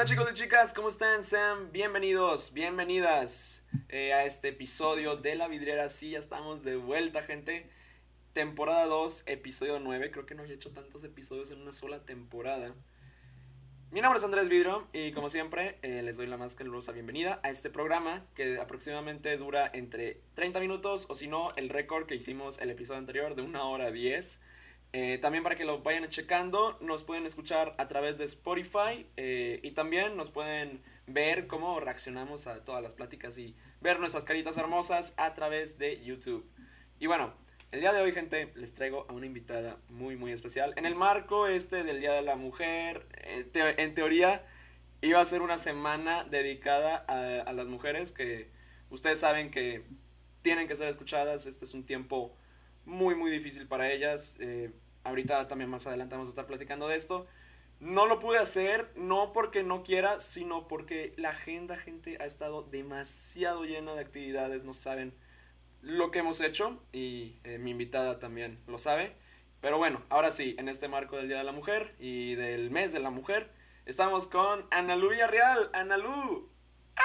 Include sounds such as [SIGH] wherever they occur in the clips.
Hola chicos y chicas, ¿cómo están? Sean bienvenidos, bienvenidas eh, a este episodio de La Vidriera. Sí, ya estamos de vuelta, gente. Temporada 2, episodio 9. Creo que no he hecho tantos episodios en una sola temporada. Mi nombre es Andrés Vidro y como siempre eh, les doy la más calurosa bienvenida a este programa que aproximadamente dura entre 30 minutos o si no el récord que hicimos el episodio anterior de una hora 10. Eh, también para que lo vayan checando, nos pueden escuchar a través de Spotify eh, y también nos pueden ver cómo reaccionamos a todas las pláticas y ver nuestras caritas hermosas a través de YouTube. Y bueno, el día de hoy, gente, les traigo a una invitada muy, muy especial. En el marco este del Día de la Mujer, en teoría iba a ser una semana dedicada a, las mujeres que ustedes saben que tienen que ser escuchadas. Este es un tiempo muy, muy difícil para ellas. Eh, ahorita también más adelante vamos a estar platicando de esto. No lo pude hacer, no porque no quiera, sino porque la agenda, gente, ha estado demasiado llena de actividades, no saben lo que hemos hecho y eh, mi invitada también lo sabe. Pero bueno, ahora sí, en este marco del Día de la Mujer y del mes de la mujer, estamos con Analu Villarreal. Analu.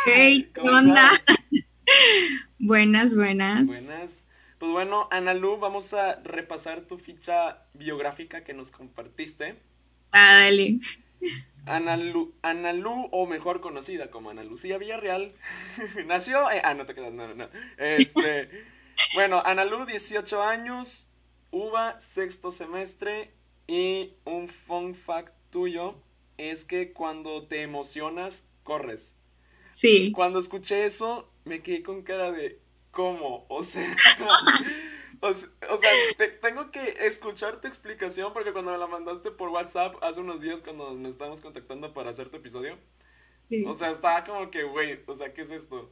Hey, ¿qué onda? [LAUGHS] buenas, buenas. Buenas. Pues bueno, Analu, vamos a repasar tu ficha biográfica que nos compartiste. Ah, dale. Analu, Analu, o mejor conocida como Ana Lucía Villarreal, [LAUGHS] nació. Eh, ah, no te creas, no, no, no. Este, [LAUGHS] bueno, Analu, 18 años, UBA, sexto semestre. Y un fun fact tuyo es que cuando te emocionas, corres. Sí. Cuando escuché eso, me quedé con cara de. ¿Cómo? O sea. O, sea, tengo que escuchar tu explicación porque cuando me la mandaste por WhatsApp hace unos días cuando nos estábamos contactando para hacer tu episodio. O sea, estaba como que, güey, o sea, ¿qué es esto?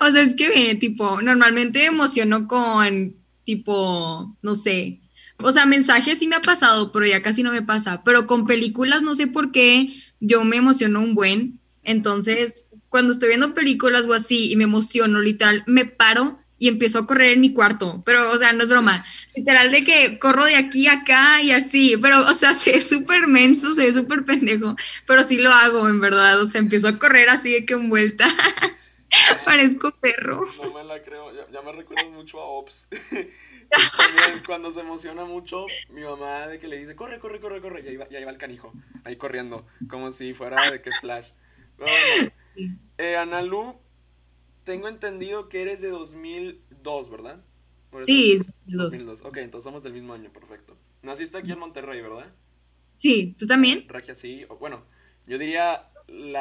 O sea, es que, tipo, normalmente emociono con, tipo, no sé. O sea, mensajes sí me ha pasado, pero ya casi no me pasa. Pero con películas no sé por qué yo me emociono un buen. Entonces, cuando estoy viendo películas o así y me emociono, literal, me paro y empiezo a correr en mi cuarto, pero, o sea, no es broma, literal de que corro de aquí a acá y así, pero, o sea, [LAUGHS] se ve súper menso, se ve súper pendejo, pero sí lo hago, en verdad, o sea, empiezo a correr así de que en vueltas, [LAUGHS] parezco perro. No me la creo, ya, me recuerdo mucho a Ops. [LAUGHS] cuando se emociona mucho, mi mamá de que le dice, corre, corre, corre, corre, y ahí va, y ahí va el canijo, ahí corriendo, como si fuera de que flash. Eh, Analu tengo entendido que eres de 2002, ¿verdad? Sí, 2002. Ok, entonces somos del mismo año, perfecto. Naciste aquí en Monterrey, ¿verdad? Sí, ¿tú también? Regia, sí. Bueno, yo diría...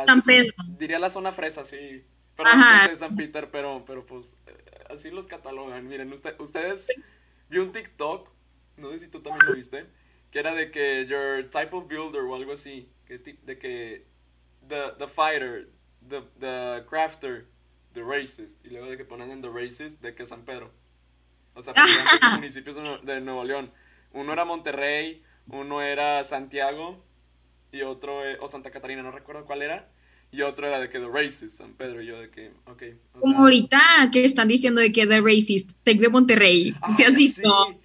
San Pedro. Diría la zona fresa, sí. Perdón, de San Peter, pero, pero pues eh, así los catalogan. Miren, ustedes... Vi un TikTok, no sé si tú también lo viste, que era de que your type of builder o algo así. Que, de que the, the fighter, the, the crafter, The Racist. Y luego de que ponen en The Racist de que San Pedro. O sea, [LAUGHS] municipios de Nuevo León. Uno era Monterrey, uno era Santiago y otro, eh, o Santa Catarina, no recuerdo cuál era. Y otro era de que The Racist, San Pedro, y yo de que, ok. Como ahorita que están diciendo de que The Racist, Tech de Monterrey, si has visto.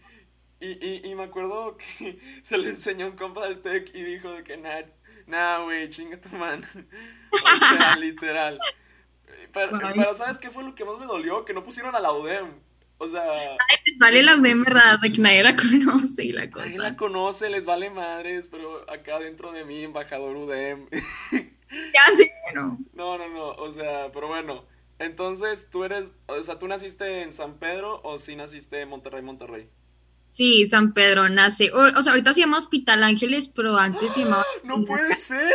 Y, y, y, me acuerdo que [LAUGHS] se le enseñó un compa del Tech y dijo de que, nah, nah, güey, chinga tu man. [LAUGHS] o sea, [LAUGHS] literal. Pero, ¿sabes qué fue lo que más me dolió? Que no pusieron a la UDEM. O sea. les vale la UDEM, ¿verdad? De que nadie la conoce y la [LAUGHS] cosa. Nadie la conoce, les vale madres, pero acá dentro de mí, embajador UDEM. ya sé, no. No, no, no. O sea, pero bueno. Entonces, tú eres. O sea, ¿tú naciste en San Pedro o sí naciste en Monterrey, Monterrey? Sí, San Pedro nace. O, sea, ahorita se llama Hospital Ángeles, pero antes se llamaba. [GASPS] ¡No puede ser!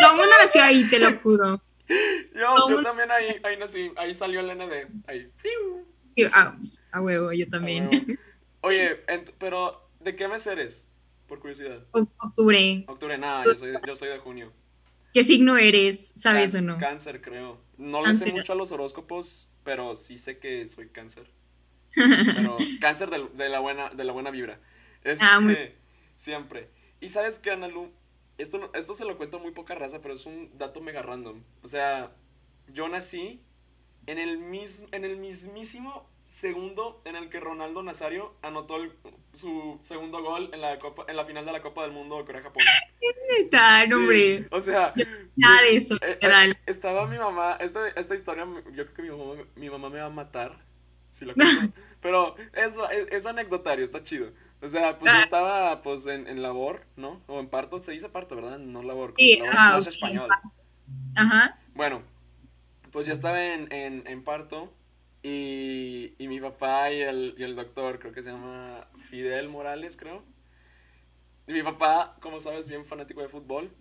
Todo el mundo nació ahí, te lo juro. Yo, yo también ahí, ahí nací, ahí salió el ND, ahí. Ah, a huevo, yo también. [LAUGHS] Oye, pero ¿de qué mes eres? Por curiosidad. Octubre. Octubre, nada, yo soy, yo soy de junio. ¿Qué signo eres? ¿Sabes o no? Cáncer, creo. No le sé mucho a los horóscopos, pero sí sé que soy cáncer. Pero cáncer de, de, la, buena, de la buena vibra. ah, muy... Este, siempre. Y sabes qué, Analu, esto, esto se lo cuento muy poca raza, pero es un dato mega random. O sea, yo nací en el, mis, en el mismísimo segundo en el que Ronaldo Nazario anotó el su segundo gol en la copa, en la final de la Copa del Mundo Corea-Japón. Neta, no, hombre. O sea, Nada de eso, eh, eh, estaba mi mamá, esta, esta historia, yo creo que mi mamá, mi mamá me va a matar si cuento. [LAUGHS] Pero eso es, es anecdotario, está chido. O sea, pues yo Ah. estaba pues en, en labor, ¿no? O en parto, se dice parto, ¿verdad? No labor, como Sí, labor ah, es ok, español. Ajá. Bueno, pues ya estaba en, en, en parto y, y mi papá y el, y el doctor, creo que se llama Fidel Morales, creo. Y mi papá, como sabes, bien fanático de fútbol.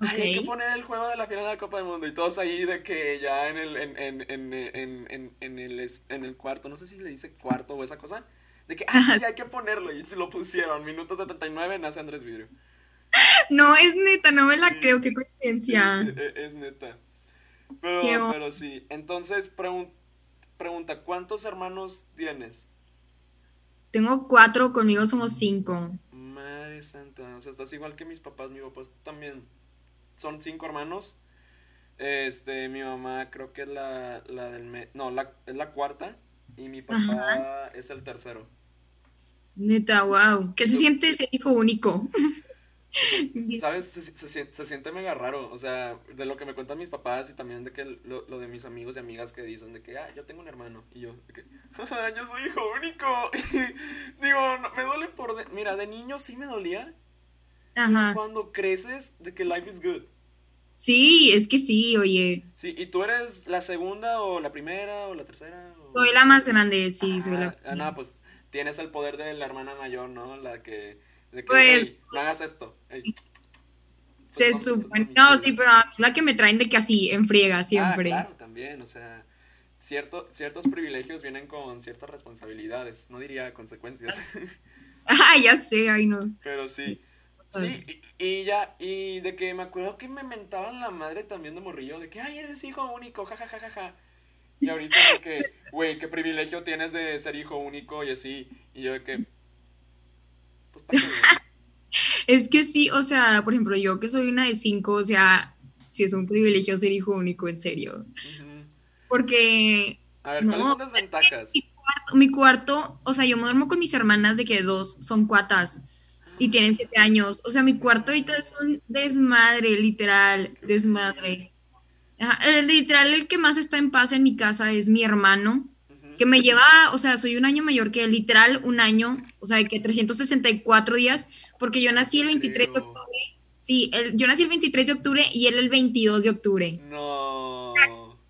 Ay, hay que poner el juego de la final de la Copa del Mundo. Y todos ahí de que ya en el, en, en, en, en, en, en el, es- en el cuarto, no sé si le dice cuarto o esa cosa. De que, ah, sí, hay que ponerlo. Y lo pusieron. Minuto 79 nace Andrés Vidrio. [LAUGHS] No, es neta, no me la creo, qué coincidencia. Eh, eh, Es, neta. Pero, pero sí. Entonces, pregun- pregunta, ¿cuántos hermanos tienes? Tengo cuatro, conmigo somos cinco. Madre santa. O sea, estás igual que mis papás. Mi papás también son cinco hermanos. Este, mi mamá creo que es la, la del... me- no, la, es la cuarta. Y mi papá es el tercero. Neta, wow. ¿Qué se siente ser hijo único? [LAUGHS] [LAUGHS] ¿Sabes? Se, se se siente mega raro. O sea, de lo que me cuentan mis papás y también de que lo, lo de mis amigos y amigas que dicen de que, ah, yo tengo un hermano. Y yo, de que, "Ah, [LAUGHS] yo soy hijo único. Y digo, no, me duele por... de- Mira, de niño sí me dolía. Ajá. Cuando creces, de que life is good. Sí, es que sí, oye. Sí, ¿y tú eres la segunda o la primera o la tercera? o- Soy la más grande, sí, soy Ah, la. ah, no, pues tienes el poder de la hermana mayor, ¿no? La que... De que, Pues- "Ey, no hagas esto. ey". Se Pues no, pues supone. no, No, mis sí, pero a mí la que me traen de que así, en friega, siempre. Ah, claro, también, o sea, cierto, ciertos privilegios vienen con ciertas responsabilidades, no diría consecuencias, [LAUGHS] Ah, ya sé, ay no. pero sí. Sí, y, y ya, y de que me acuerdo que me mentaban la madre también de morrillo, de que, ay, eres hijo único, ja, ja, ja, ja, ja. Y ahorita de que, güey, qué privilegio tienes de ser hijo único y así, y yo de que, pues, ¿para? [LAUGHS] Es que sí, o sea, por ejemplo, yo que soy una de cinco, o sea, sí es un privilegio ser hijo único, en serio. Porque A ver, ¿cuáles No, son las ventajas? mi cuarto, o sea, yo me duermo con mis hermanas de que dos son cuatas y tienen siete años. O sea, mi cuarto ahorita es un desmadre, literal, desmadre. Ajá, el- literal, el que más está en paz en mi casa es mi hermano, que me lleva, o sea, soy un año mayor que él, literal, un año, o sea, de que 364 días, porque yo nací el 23 de octubre. Sí, el- yo nací el 23 de octubre y él el 22 de octubre. No.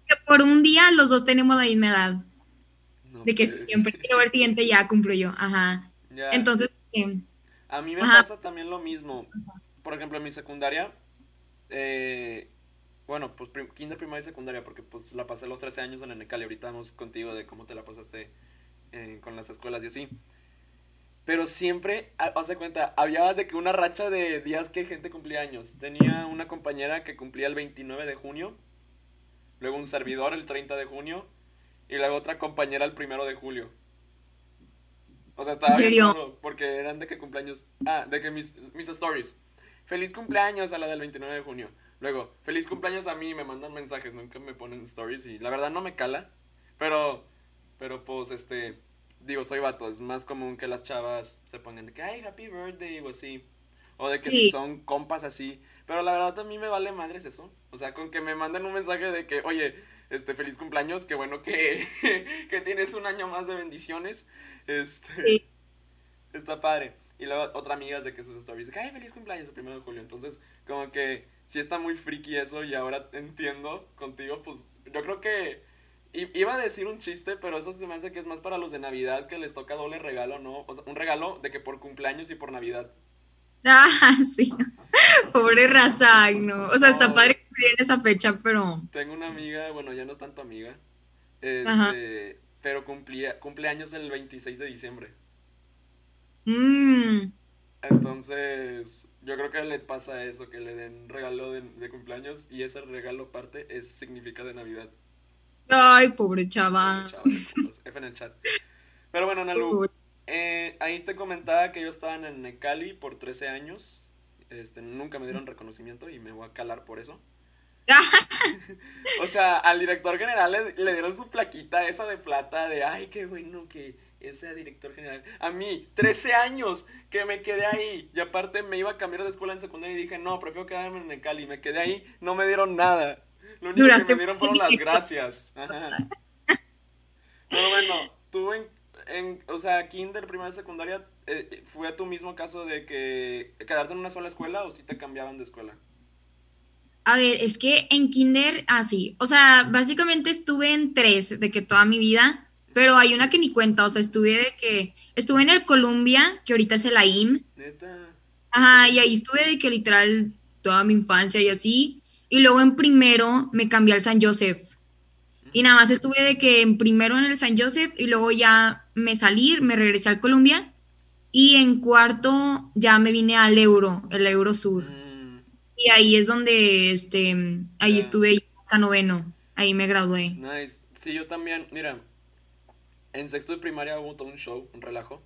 Que por un día los dos tenemos la misma edad, no de que siempre, luego el siguiente ya cumplo yo, ajá. Ya. Entonces, eh, A mí me Ajá. pasa también lo mismo. Por ejemplo, en mi secundaria, eh, bueno, pues prim- kinder, primaria y secundaria, porque pues la pasé los 13 años en el Necali. Ahorita vamos contigo de cómo te la pasaste eh, con las escuelas y así. Pero siempre, haz de cuenta, había de que una racha de días que gente cumplía años. Tenía una compañera que cumplía el 29 de junio, luego un servidor el 30 de junio, y luego otra compañera el 1 de julio. O sea, estaba porque eran de que cumpleaños. Ah, de que mis, mis stories. Feliz cumpleaños a la del 29 de junio. Luego, feliz cumpleaños a mí, me mandan mensajes, nunca me ponen stories y la verdad no me cala. Pero, pero pues este, digo, soy vato, es más común que las chavas se pongan de que, ay, happy birthday o así. O de que si son compas así. Pero la verdad a mí me vale madres eso. O sea, con que me manden un mensaje de que, oye, este, feliz cumpleaños, qué bueno que, [LAUGHS] que tienes un año más de bendiciones. Este, Sí. está padre. Y luego otra amiga es de que sus stories, ay, feliz cumpleaños el primero de julio. Entonces, como que sí está muy friki eso y ahora entiendo contigo, pues yo creo que iba a decir un chiste, pero eso se me hace que es más para los de Navidad que les toca doble regalo, ¿no? O sea, un regalo de que por cumpleaños y por Navidad. Ah, [LAUGHS] sí. Pobre raza, ay, no. O sea, está padre cumplir en esa fecha, pero. Tengo una amiga, bueno, ya no es tanto amiga, Ajá. este, pero cumplía, cumpleaños el 26 de diciembre. Mmm. Entonces, yo creo que le pasa eso, que le den regalo de, de cumpleaños y ese regalo parte es significa de Navidad. Ay, pobre chava. Chava, compas, F en el chat. Pero bueno, Nalu, Pobre. Eh, ahí te comentaba que yo estaba en el Necali por 13 años. Este, nunca me dieron reconocimiento y me voy a calar por eso. [LAUGHS] O sea, al director general le, le dieron su plaquita esa de plata de, ay, qué bueno que ese director general. A mí, 13 años que me quedé ahí. Y aparte me iba a cambiar de escuela en secundaria y dije, no, prefiero quedarme en el Cali. Me quedé ahí, no me dieron nada. Lo único que me dieron fueron las gracias. Ajá. Pero bueno, tú en, en, o sea, kinder, primaria, secundaria, eh, ¿fue tu mismo caso de que quedarte en una sola escuela o si te cambiaban de escuela? A ver, es que en kinder, así, o sea, básicamente estuve en tres de que toda mi vida, pero hay una que ni cuenta, o sea, estuve de que, estuve en el Columbia, que ahorita es el AIM. Neta. Ajá, y ahí estuve de que literal toda mi infancia y así, y luego en primero me cambié al San Joseph. Y nada más estuve de que en primero en el San Joseph y luego ya me salí, me regresé al Columbia y en cuarto ya me vine al Euro, el Euro Sur. Mm, Y ahí es donde, este, ahí Ya. estuve hasta noveno, ahí me gradué. nice. Sí, yo también, mira, en sexto de primaria hubo todo un show, un relajo.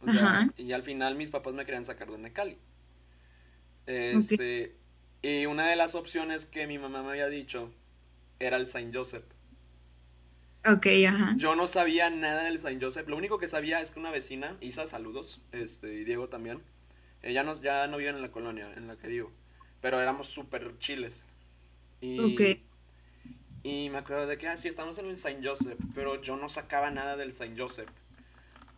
O sea, y al final mis papás me querían sacar de Necali. Este, y una de las opciones que mi mamá me había dicho era el Saint Joseph. Ok, ajá. Yo no sabía nada del Saint Joseph. Lo único que sabía es que una vecina, Isa, saludos, este, y Diego también. Ella no, ya no viven en la colonia en la que vivo. Pero éramos súper chiles. Y, Ok. y me acuerdo de que, ah, sí, estamos en el Saint Joseph. Pero yo no sacaba nada del Saint Joseph.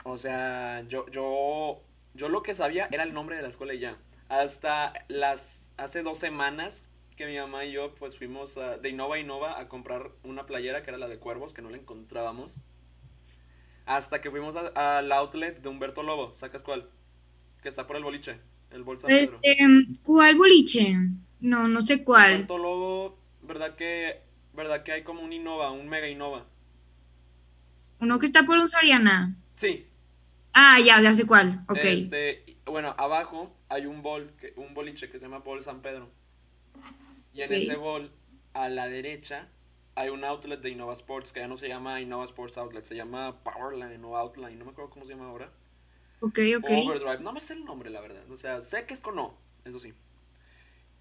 O sea, yo, yo, yo lo que sabía era el nombre de la escuela y ya. Hasta las, hace dos semanas que mi mamá y yo pues fuimos a- de Innova a Innova a comprar una playera que era la de cuervos, que no la encontrábamos. Hasta que fuimos al outlet de Humberto Lobo, ¿sacas cuál? Que está por el boliche, el Bolsa. Este, ¿cuál boliche? No, no sé cuál. Humberto Lobo, ¿verdad que, verdad que hay como un Innova, un mega Innova? Uno que está por un Soriana. Sí, Ah, ya, ya sé cuál. Ok. Este, bueno, abajo hay un bol, un boliche que se llama Bol San Pedro. Y en ese bol, a la derecha, hay un outlet de Innova Sports, que ya no se llama Innova Sports Outlet, se llama Powerline o Outline, no me acuerdo cómo se llama ahora. Ok, ok. Overdrive, no me sé el nombre, la verdad. O sea, sé que es con O, eso sí.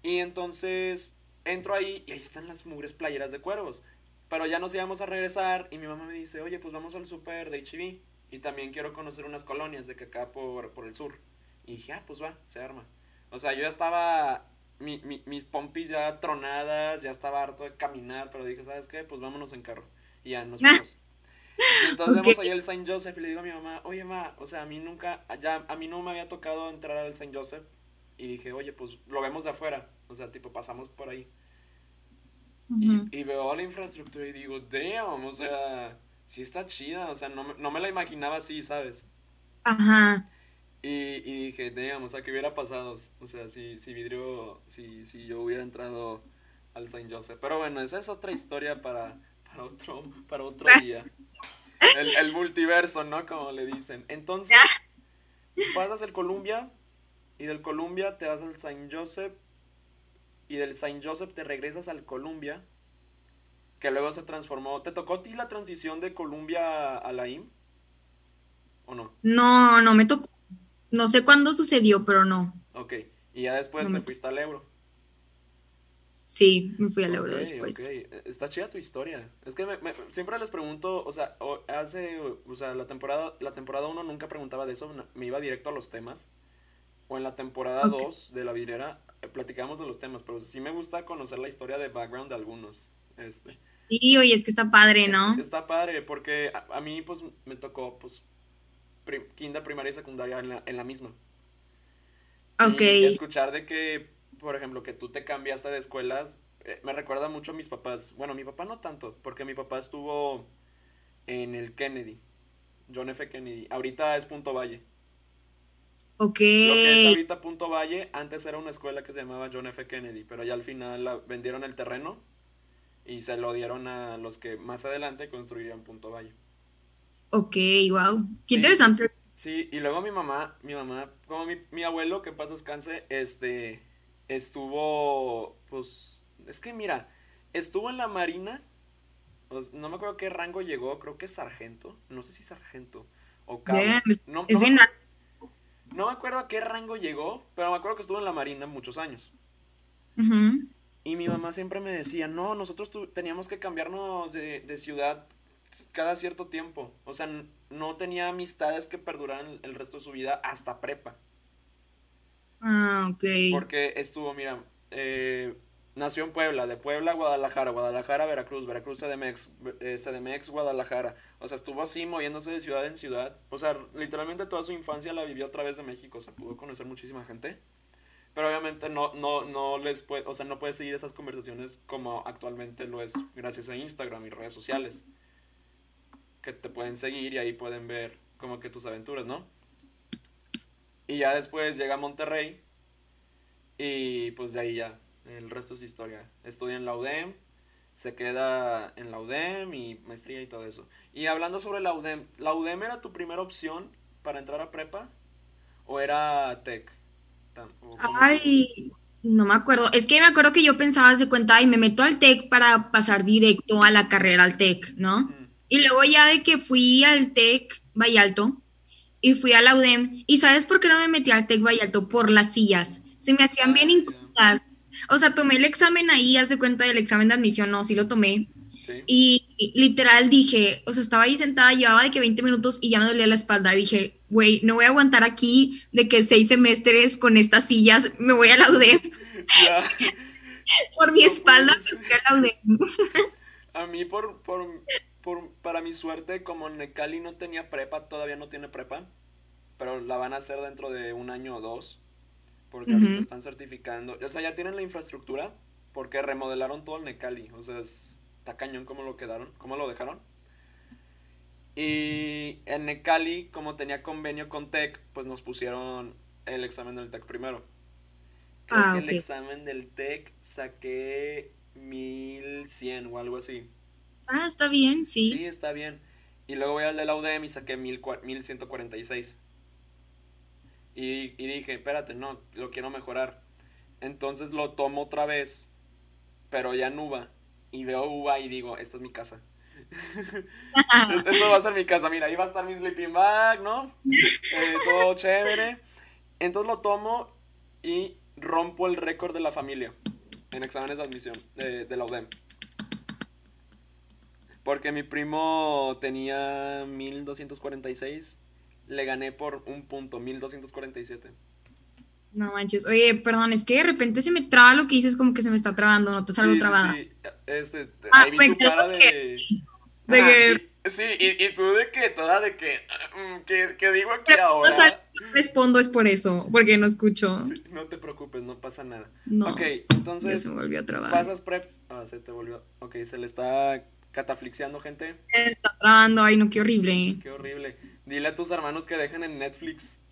Y entonces entro ahí y ahí están las mugres playeras de cuervos. Pero ya nos íbamos a regresar y mi mamá me dice, oye, pues vamos al super de HB. Y también quiero conocer unas colonias de que acá por, por el sur. Y dije, ah, pues va, se arma. O sea, yo ya estaba, mi, mi- mis pompis ya tronadas, ya estaba harto de caminar, pero dije, ¿sabes qué? Pues vámonos en carro. Y ya nos [LAUGHS] fuimos. Y entonces Ok. vemos ahí el Saint Joseph y le digo a mi mamá, oye, ma, o sea, a mí nunca, ya, a mí no me había tocado entrar al Saint Joseph. Y dije, oye, pues lo vemos de afuera. O sea, tipo, pasamos por ahí. Ujú. Y, y veo la infraestructura y digo, damn, o sea, sí está chida. O sea, no, no me la imaginaba así, ¿sabes? Ajá. Y, y dije, damn, o sea, ¿qué hubiera pasado? O sea, si, si vidrio, si, si yo hubiera entrado al Saint Joseph. Pero bueno, esa es otra historia para, para otro, para otro [LAUGHS] día. El, el multiverso, ¿no? Como le dicen. Entonces, pasas el Columbia y del Columbia te vas al Saint Joseph y del Saint Joseph te regresas al Columbia que luego se transformó. ¿Te tocó a ti la transición de Columbia a la IM? ¿O no? No, no me tocó. No sé cuándo sucedió, pero no. Ok. Y ya después No te me- fuiste al euro. Sí, me fui al euro después. ok. Eh, Está chida tu historia. Es que me- me- siempre les pregunto, o sea, hace, o sea, la temporada, la temporada 1 nunca preguntaba de eso, me iba directo a los temas. O en la temporada Ok. 2 de la vidriera eh, platicamos de los temas, pero sí me gusta conocer la historia de background de algunos. Este, Sí, oye, es que está padre, ¿no? es- está padre porque a, a mí pues me tocó pues prim- kinder, primaria y secundaria en la, en la misma. Ok. Y escuchar de que, por ejemplo, que tú te cambiaste de escuelas, eh, me recuerda mucho a mis papás. Bueno, mi papá no tanto, porque mi papá estuvo en el Kennedy, John F. Kennedy. Ahorita es Punto Valle. Ok. Lo que es ahorita Punto Valle, antes era una escuela que se llamaba John F. Kennedy, pero ya al final la, vendieron el terreno y se lo dieron a los que más adelante construirían Punto Valle. Ok, wow. Qué Sí. interesante. Sí, y luego mi mamá, mi mamá, como mi, mi abuelo, que en paz descanse, este, estuvo, pues, es que mira, estuvo en la marina, pues, no me acuerdo qué rango llegó, creo que es sargento, no sé si sargento o cabo. No, Es no me bien no me acuerdo a qué rango llegó, pero me acuerdo que estuvo en la marina muchos años. Y mi mamá siempre me decía, no, nosotros teníamos que cambiarnos de, de ciudad cada cierto tiempo. O sea, no tenía amistades que perduraran el resto de su vida hasta prepa. Ah, ok. Porque estuvo, mira, eh, nació en Puebla, de Puebla a Guadalajara, Guadalajara, Veracruz, Veracruz, CDMX, eh, CDMX, Guadalajara. O sea, estuvo así moviéndose de ciudad en ciudad. O sea, literalmente toda su infancia la vivió a través de México. O sea, pudo conocer muchísima gente. Pero obviamente no, no, no les puede, o sea, no puede seguir esas conversaciones como actualmente lo es gracias a Instagram y redes sociales. Que te pueden seguir y ahí pueden ver como que tus aventuras, ¿no? Y ya después llega a Monterrey y pues de ahí ya, el resto es historia. Estudia en la UDEM, se queda en la UDEM y maestría y todo eso. Y hablando sobre la UDEM, ¿la UDEM era tu primera opción para entrar a prepa? ¿O era TEC? Ay, no me acuerdo. Es que me acuerdo que yo pensaba, de cuenta, y me meto al TEC para pasar directo a la carrera al TEC, ¿no? Y luego ya de que fui al TEC Vallalto y fui a la UDEM, ¿y sabes por qué no me metí al TEC Vallalto? Por las sillas. Se me hacían bien ah, incómodas. O sea, tomé el examen ahí, hace cuenta del examen de admisión, no, sí lo tomé. Y, literal dije, o sea, estaba ahí sentada, llevaba de que 20 minutos y ya me dolía la espalda. Dije, güey, no voy a aguantar aquí de que seis semestres con estas sillas, me voy a la UDEM. [LAUGHS] por mi espalda, a la UDEM. a mí, por, por, por, para mi suerte, como Necali no tenía prepa, todavía no tiene prepa, pero la van a hacer dentro de un año o dos, porque ahorita están certificando. O sea, ya tienen la infraestructura, porque remodelaron todo el Necali. O sea, está cañón cómo lo quedaron, cómo lo dejaron. Y en Necali, como tenía convenio con TEC, pues nos pusieron el examen del TEC primero. Creo ah, que el examen del TEC saqué 1100 o algo así. Ah, está bien, sí. Sí, está bien. Y luego voy al de la UDEM y saqué 1146. Y, y dije, espérate, no, lo quiero mejorar. Entonces lo tomo otra vez, pero ya en UBA. Y veo UBA y digo, esta es mi casa. [LAUGHS] Esto va a ser mi casa, mira, ahí va a estar mi sleeping bag, ¿no? Eh, todo chévere. Entonces lo tomo y rompo el récord de la familia en exámenes de admisión de, de la UDEM. Porque mi primo tenía 1246, le gané por un punto, 1247. No manches, oye, perdón, es que de repente se me traba lo que dices, como que se me está trabando, no te salgo trabada. Sí, este, ah, ahí vi tu cara de... sí, y, y, tú de que, toda de que, mm, que, digo aquí ahora. O sea, respondo es por eso, porque no escucho. no te preocupes, no pasa nada. No. Ok, entonces. se volvió a trabar. Pasas prep. Ah, se te volvió. Ok, se le está cataflixiando, gente. está trabando, ay, no, qué horrible. Qué horrible. Dile a tus hermanos que dejen en Netflix.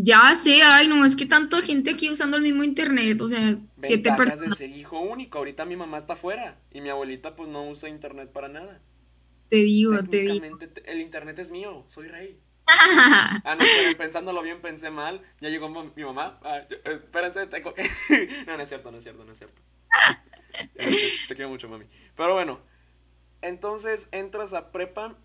Ya sé, ay, no, es que tanta gente aquí usando el mismo internet, o sea, siete personas. de ser hijo único. Ahorita mi mamá está afuera y mi abuelita pues no usa internet para nada. Te digo, te digo. El internet es mío, soy rey. ah, no, pero pensándolo bien, pensé mal. Ya llegó mi mamá. Ah, eh, espérense, tengo que. [LAUGHS] no, no es cierto, no es cierto, no es cierto. [LAUGHS] Te quiero mucho, mami. Pero bueno, entonces entras a prepa.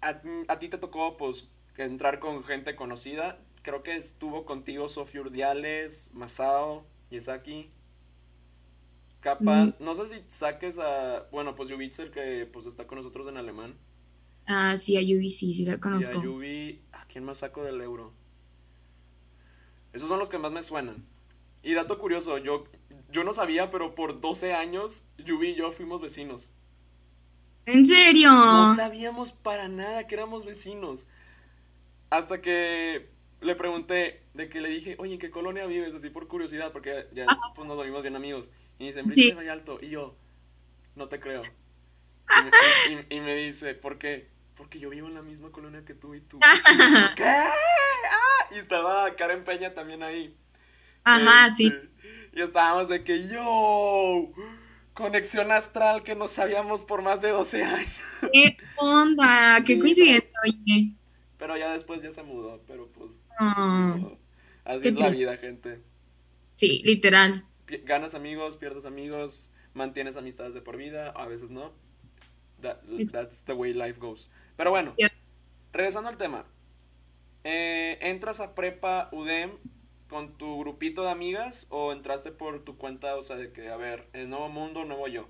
A, ti te tocó, pues, entrar con gente conocida. Creo que estuvo contigo Sofía Urdiales, Masao, Yesaki. Capaz, no sé si saques a, bueno, pues Yubitzer que pues está con nosotros en alemán. Ah, sí, a Yubi sí, sí la conozco. Sí, a Yubi, ¿a quién más saco del euro? Esos son los que más me suenan. Y dato curioso, yo, yo no sabía, pero por 12 años Yubi y yo fuimos vecinos. ¿En serio? No sabíamos para nada que éramos vecinos. Hasta que le pregunté, de que le dije, oye, ¿en qué colonia vives? Así por curiosidad, porque ya pues, nos volvimos bien amigos. Y dice, en sí. Alto. Y yo, no te creo. Y me, dice, ¿por qué? Porque yo vivo en la misma colonia que tú y tú. [LAUGHS] ¿Qué? ¡Ah! Y estaba Karen Peña también ahí. Ajá, sí. Este, y estábamos de que, yo, conexión astral que no sabíamos por más de 12 años. ¿Qué onda? [LAUGHS] Qué coincidencia, oye. Pero ya después ya se mudó, pero pues. Ah, así es la vida, gente. Sí, literal. Ganas amigos, pierdes amigos, mantienes amistades de por vida, a veces no. that's the way life goes. Pero bueno, regresando al tema. Eh, ¿Entras a prepa UDEM con tu grupito de amigas o entraste por tu cuenta, o sea, de que, a ver, el nuevo mundo, nuevo yo?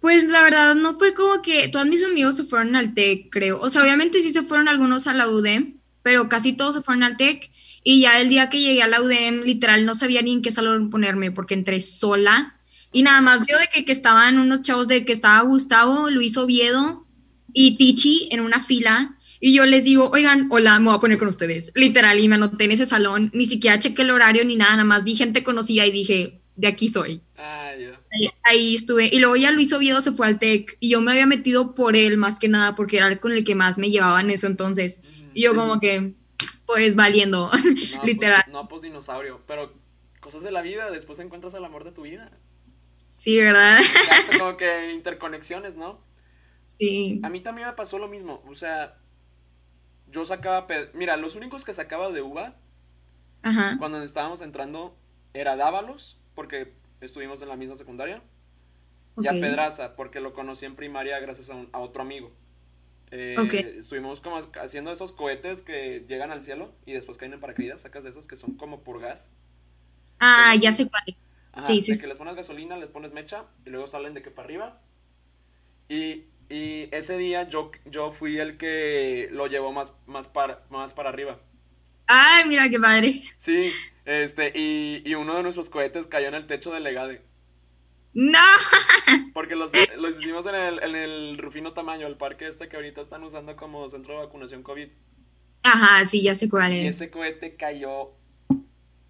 Pues la verdad no fue como que todos mis amigos se fueron al TEC, creo. O sea, obviamente sí se fueron algunos a la UDEM, pero casi todos se fueron al TEC. Y ya el día que llegué a la UDEM, literal, no sabía ni en qué salón ponerme porque entré sola. Y nada más vio de que estaban unos chavos de que estaba Gustavo, Luis Oviedo y Tichi en una fila. Y yo les digo, oigan, hola, me voy a poner con ustedes. Literal, y me anoté en ese salón. Ni siquiera chequé el horario ni nada, nada más vi gente conocida y dije, de aquí soy. Ah, ya. Ahí, ahí estuve. Y luego ya Luis Oviedo se fue al TEC y yo me había metido por él más que nada porque era el con el que más me llevaba en eso entonces. Y yo como que, pues valiendo, No, [LAUGHS] literal. Pues, no, pues dinosaurio. Pero cosas de la vida, después encuentras al amor de tu vida. Sí, ¿verdad? Exacto, como [LAUGHS] que interconexiones, ¿no? Sí. A mí también me pasó lo mismo. O sea, yo sacaba. Mira, los únicos que sacaba de uva Ajá. cuando estábamos entrando era Dávalos, porque estuvimos en la misma secundaria. Y a. Pedraza, porque lo conocí en primaria gracias a, un- a otro amigo. Eh, Ok. Estuvimos como haciendo esos cohetes que llegan al cielo y después caen en paracaídas, sacas de esos que son como por gas. Ah, ya sé cuál. Ajá, Sí, sí, de sí. que les pones gasolina, les pones mecha y luego salen de que para arriba. Y, y ese día yo, yo fui el que lo llevó más, más, para, más para arriba. Ay, mira qué padre. Sí, este, y, y uno de nuestros cohetes cayó en el techo del Legade. No. [LAUGHS] Porque los, los hicimos en el, en el Rufino Tamaño, el parque este que ahorita están usando como centro de vacunación COVID. Ajá, sí, ya sé cuál Y es. ese cohete cayó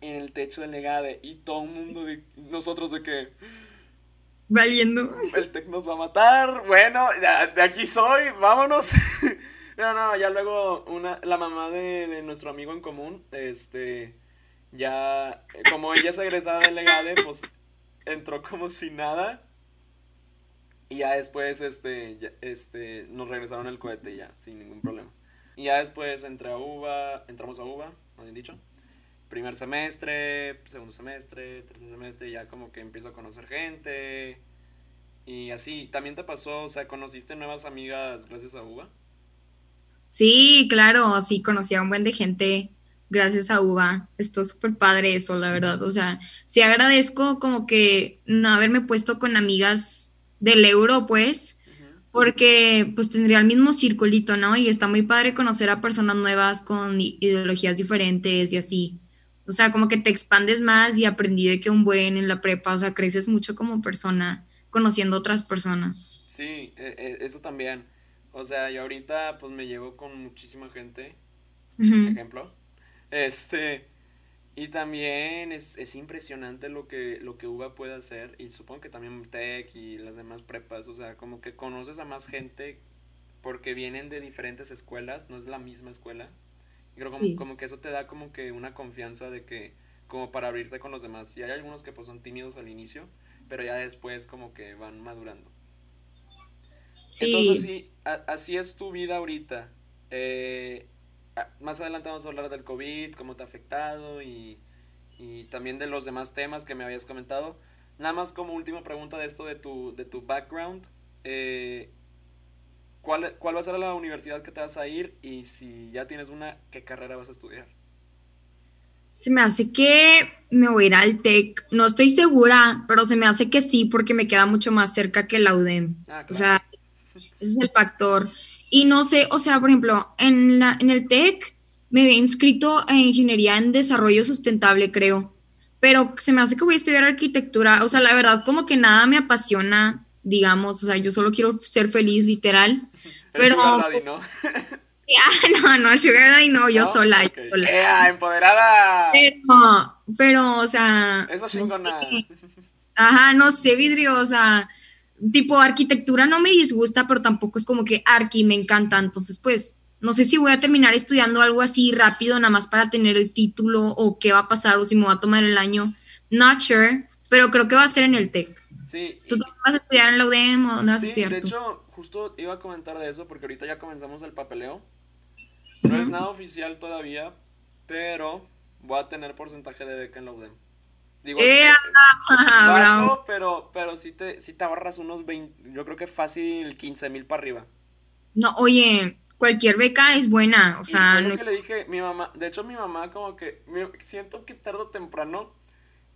en el techo del Legade. Y todo el mundo, de, nosotros de que Valiendo. el Tec nos va a matar. Bueno, ya, de aquí soy, vámonos. [LAUGHS] Pero no, ya luego una, la mamá de, de nuestro amigo en común, este, ya, como ella es egresada del Legade, pues entró como si nada. Y ya después, este, este, nos regresaron el cohete ya, sin ningún problema. Y ya después entré a UBA, entramos a UBA, más bien dicho. Primer semestre, segundo semestre, tercer semestre, ya como que empiezo a conocer gente. Y así, ¿también te pasó, o sea, conociste nuevas amigas gracias a UBA? Sí, claro, sí, conocí a un buen de gente gracias a UVA. Estuvo súper padre eso, la verdad. O sea, sí agradezco como que no haberme puesto con amigas del euro, pues, porque pues tendría el mismo circulito, ¿no? Y está muy padre conocer a personas nuevas con ideologías diferentes y así. O sea, como que te expandes más y aprendí de que un buen en la prepa, o sea, creces mucho como persona conociendo otras personas. Sí, e- e- eso también. O sea, yo ahorita pues me llevo con muchísima gente, Ujú. ejemplo. Este, y también es, es impresionante lo que, lo que UBA puede hacer, y supongo que también Tech y las demás prepas, o sea, como que conoces a más gente porque vienen de diferentes escuelas, no es la misma escuela. Y creo como, Sí. como que eso te da como que una confianza de que, como para abrirte con los demás. Y hay algunos que pues son tímidos al inicio, pero ya después como que van madurando. Sí. Entonces, sí, a- así es tu vida ahorita. Eh, más adelante vamos a hablar del COVID, cómo te ha afectado y, y también de los demás temas que me habías comentado. Nada más como última pregunta de esto de tu, de tu background. eh, ¿cuál, ¿Cuál va a ser la universidad que te vas a ir? Y si ya tienes una, ¿qué carrera vas a estudiar? Se me hace que me voy a ir al TEC. No estoy segura, pero se me hace que sí, porque me queda mucho más cerca que la UDEM. Ah, O claro. sea, ese es el factor. Y no sé, o sea, por ejemplo, en, la, en el TEC me había inscrito en ingeniería en desarrollo sustentable, creo. Pero se me hace que voy a estudiar arquitectura. O sea, la verdad, como que nada me apasiona, digamos. O sea, yo solo quiero ser feliz, literal. Pero- sugar daddy, ¿no? [LAUGHS] Ah, no, no, Sugar Daddy, no, yo ¿No? sola, yo Ok. sola. ¡Ea, empoderada! Pero, pero, o sea. Eso no sé. Ajá, no sé, vidrio, o sea, tipo arquitectura no me disgusta, pero tampoco es como que arqui me encanta. Entonces, pues, no sé si voy a terminar estudiando algo así rápido, nada más para tener el título, o qué va a pasar, o si me va a tomar el año. Not sure, pero creo que va a ser en el TEC. Sí, ¿Tú y- vas a estudiar en la UDEM o dónde vas a Sí, estudiar de tú? hecho, justo iba a comentar de eso porque ahorita ya comenzamos el papeleo. No es nada oficial todavía, pero voy a tener porcentaje de beca en la UDEM. Digo, ¡Eh, ah, bajo, bravo! pero, pero sí te, sí te ahorras unos 20, yo creo que fácil 15 mil para arriba. No, oye, cualquier beca es buena, o Y sea, lo que le dije, mi mamá, de hecho mi mamá como que, siento que tarde o temprano,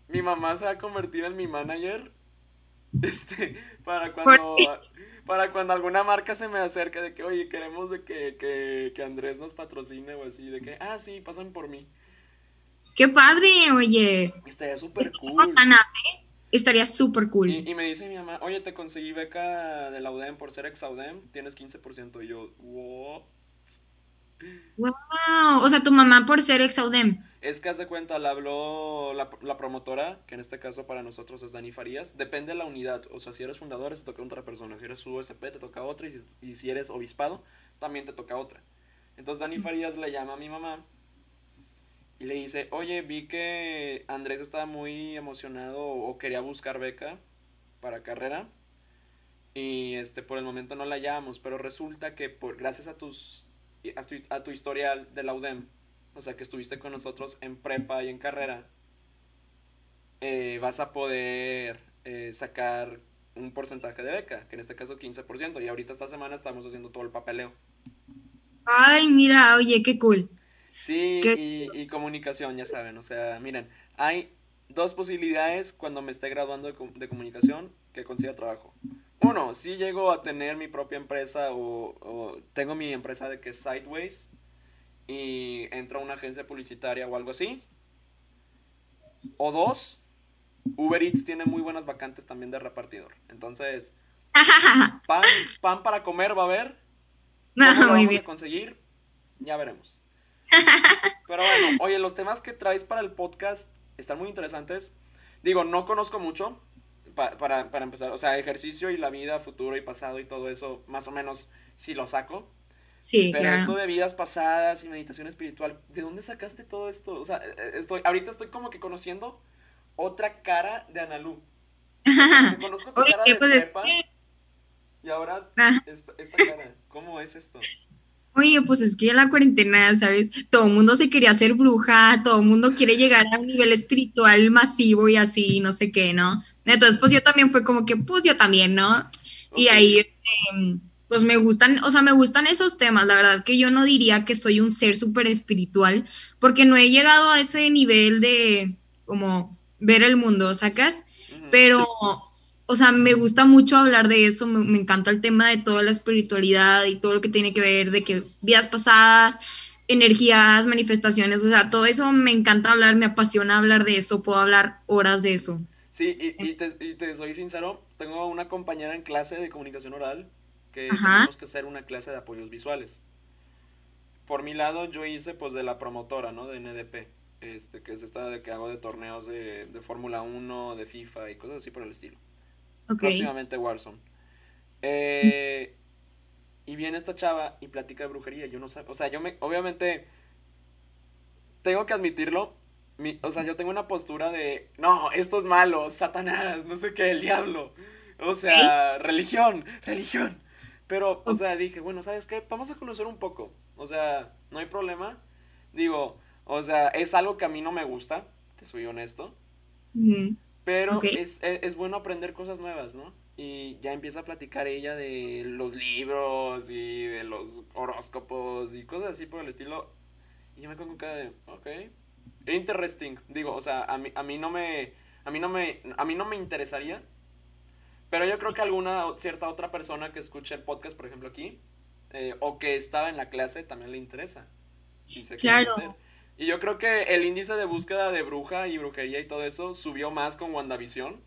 mi mamá se va a convertir en mi manager [LAUGHS] Este, para cuando, para cuando alguna marca se me acerque de que, oye, queremos de que, que, que Andrés nos patrocine o así, de que, ah, sí, pasan por mí. Qué padre, oye. Estaría súper cool. Ganas, ¿eh? Estaría súper cool. Y, y, me dice mi mamá, oye, te conseguí beca de la UDEM por ser ex UDEM, tienes 15%. Y yo, wow. Wow, o sea, tu mamá por ser ex UDEM. Es que hace cuenta, le habló la, la, promotora, que en este caso para nosotros es Dani Farías. Depende de la unidad. O sea, si eres fundador, te toca otra persona. Si eres USP, te toca otra. Y si, y si eres obispado, también te toca otra. Entonces Dani Farías le llama a mi mamá y le dice, oye, vi que Andrés estaba muy emocionado o quería buscar beca para carrera. Y este, por el momento no la hallamos, pero resulta que por, gracias a tus a tu, a tu historial de la UDEM, o sea que estuviste con nosotros en prepa y en carrera, eh, vas a poder eh, sacar un porcentaje de beca, que en este caso 15%, y ahorita esta semana estamos haciendo todo el papeleo. Ay, mira, oye, qué cool. Sí, y, y, comunicación, ya saben, o sea, miren, hay dos posibilidades cuando me esté graduando de, de comunicación que consiga trabajo. Uno, si llego a tener mi propia empresa o, o, tengo mi empresa de que es Sideways y entro a una agencia publicitaria o algo así. O dos, Uber Eats tiene muy buenas vacantes también de repartidor. Entonces, [LAUGHS] pan, pan para comer va a haber. No, ¿Cómo lo muy vamos bien. a conseguir? Ya veremos. [LAUGHS] Pero bueno, oye, los temas que traes para el podcast están muy interesantes. Digo, no conozco mucho, pa para, para, empezar. O sea, ejercicio y la vida, futuro y pasado y todo eso, más o menos sí lo saco. Sí, Pero claro. esto de vidas pasadas y meditación espiritual, ¿de dónde sacaste todo esto? O sea, eh, estoy, ahorita estoy como que conociendo otra cara de Analú. [LAUGHS] Conozco tu Oye, cara de pues, es prepa que- y ahora Ajá. esta, esta cara. ¿Cómo es esto? Oye, pues es que en la cuarentena, ¿sabes? Todo el mundo se quería hacer bruja, todo el mundo quiere llegar a un nivel espiritual masivo y así, no sé qué, ¿no? Entonces, pues yo también fue como que, pues yo también, ¿no? Y ahí, este, pues me gustan, o sea, me gustan esos temas. La verdad que yo no diría que soy un ser súper espiritual, porque no he llegado a ese nivel de como ver el mundo, ¿sacas? Pero, o sea, me gusta mucho hablar de eso, me, me encanta el tema de toda la espiritualidad y todo lo que tiene que ver de que vidas pasadas, energías, manifestaciones, o sea, todo eso me encanta hablar, me apasiona hablar de eso, puedo hablar horas de eso. Sí, y, y, te, y te soy sincero, tengo una compañera en clase de comunicación oral que Ajá. tenemos que hacer una clase de apoyos visuales. Por mi lado, yo hice pues de la promotora, ¿no? De NDP, este, que es esta de que hago de torneos de, de Fórmula 1, de FIFA y cosas así por el estilo. Ok. Próximamente Warzone. Eh, y viene esta chava y platica de brujería. Yo no sé, o sea, yo me, obviamente, tengo que admitirlo. Mi, o sea, yo tengo una postura de, no, esto es malo, Satanás, no sé qué, el diablo. O sea, religión, religión. Pero, o sea, dije, bueno, ¿sabes qué? Vamos a conocer un poco. O sea, no hay problema. Digo, o sea, es algo que a mí no me gusta, te soy honesto. Pero es, es, es bueno aprender cosas nuevas, ¿no? Y ya empieza a platicar ella de los libros y de los horóscopos y cosas así por el estilo. Y yo me con cara de, ok, interesting. Digo, o sea, a mí, a mí no me, a mí no me, a mí no me interesaría. Pero yo creo que alguna cierta otra persona que escuche el podcast, por ejemplo, aquí, eh, o que estaba en la clase, también le interesa. Y se Claro. Y yo creo que el índice de búsqueda de bruja y brujería y todo eso subió más con WandaVision.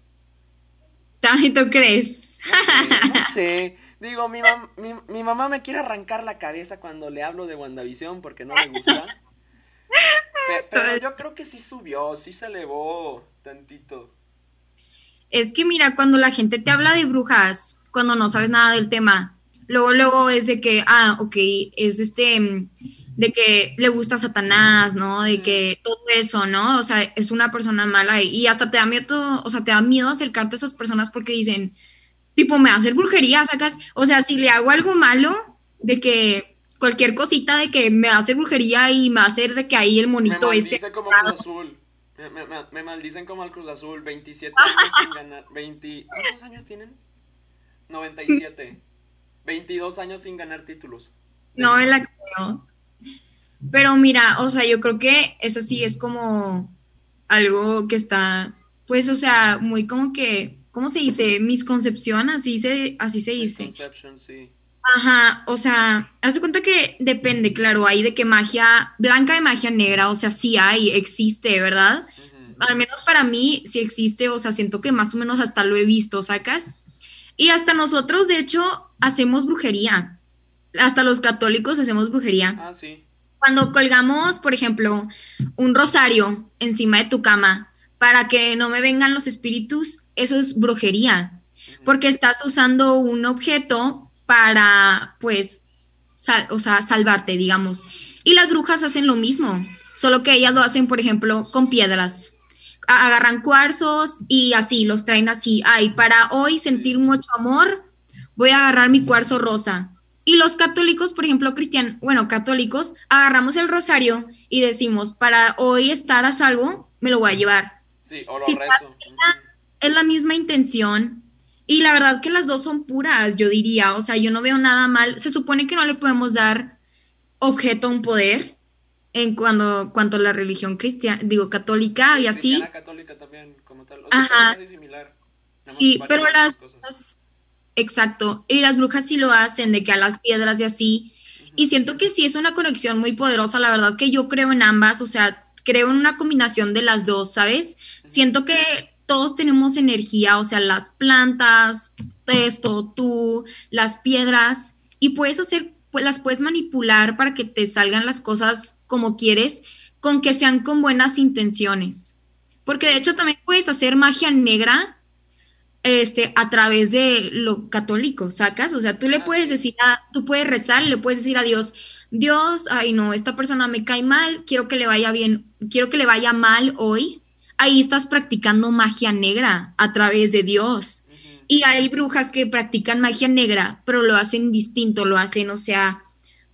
¿También tú crees? No sé, no [LAUGHS] sé. Digo, mi, mam- mi, mi mamá me quiere arrancar la cabeza cuando le hablo de WandaVision porque no le gusta. [LAUGHS] Pe- pero yo creo que sí subió, sí se elevó tantito. Es que mira, cuando la gente te habla de brujas, cuando no sabes nada del tema, luego, luego es de que, ah, ok, es este, mm, de que le gusta Satanás, ¿no? De que todo eso, ¿no? O sea, es una persona mala y, hasta te da miedo, o sea, te da miedo acercarte a esas personas porque dicen, tipo, me va a hacer brujería, sacas, o sea, si le hago algo malo, de que cualquier cosita de que me va a hacer brujería y me va a hacer de que ahí el Me monito ese. maldice como Azul. Me, me- me- me maldicen como al Cruz Azul. 27 años sin ganar. 20, ¿Cuántos años tienen? 97. 22 años sin ganar títulos. No me la creo. Pero mira, o sea, yo creo que eso sí es como algo que está, pues, o sea, muy como que ¿cómo se dice? Misconcepción, así se, así se dice. Misconception, sí. Ajá, o sea, haz de cuenta que depende, claro, hay de que magia, blanca de magia negra, o sea, sí hay, existe, ¿verdad? Al menos para mí sí existe, o sea, siento que más o menos hasta lo he visto, ¿sacas? Y hasta nosotros, de hecho, hacemos brujería. Hasta los católicos hacemos brujería. Ah, sí. Cuando colgamos, por ejemplo, un rosario encima de tu cama para que no me vengan los espíritus, eso es brujería, porque estás usando un objeto para, pues, sal- o sea, salvarte, digamos. Y las brujas hacen lo mismo, solo que ellas lo hacen, por ejemplo, con piedras. A- Agarran cuarzos y así, los traen así. Ay, para hoy sentir mucho amor, voy a agarrar mi cuarzo rosa. Y los católicos, por ejemplo, cristianos, bueno, católicos, agarramos el rosario y decimos, para hoy estar a salvo, me lo voy a llevar. Sí, o lo Sí, rezo. Ujú. Es la misma intención. Y la verdad que las dos son puras, yo diría. O sea, yo no veo nada mal. Se supone que no le podemos dar objeto a un poder en cuando, cuanto a la religión cristiana, digo, católica y así. Cristiana católica también, como tal. O sea, Ajá. es similar. Sí, pero las, cosas. exacto, y las brujas sí lo hacen, de que a las piedras y así, y siento que sí es una conexión muy poderosa, la verdad que yo creo en ambas, o sea, creo en una combinación de las dos, ¿sabes? Siento que todos tenemos energía, o sea, las plantas, esto, tú, las piedras, y puedes hacer, pues las puedes manipular para que te salgan las cosas como quieres, con que sean con buenas intenciones. Porque de hecho también puedes hacer magia negra este, a través de lo católico, ¿sacas? O sea, tú le puedes decir, a, tú puedes rezar, le puedes decir a Dios, Dios, ay no, esta persona me cae mal, quiero que le vaya bien, quiero que le vaya mal hoy. Ahí estás practicando magia negra a través de Dios. Y hay brujas que practican magia negra, pero lo hacen distinto, lo hacen, o sea,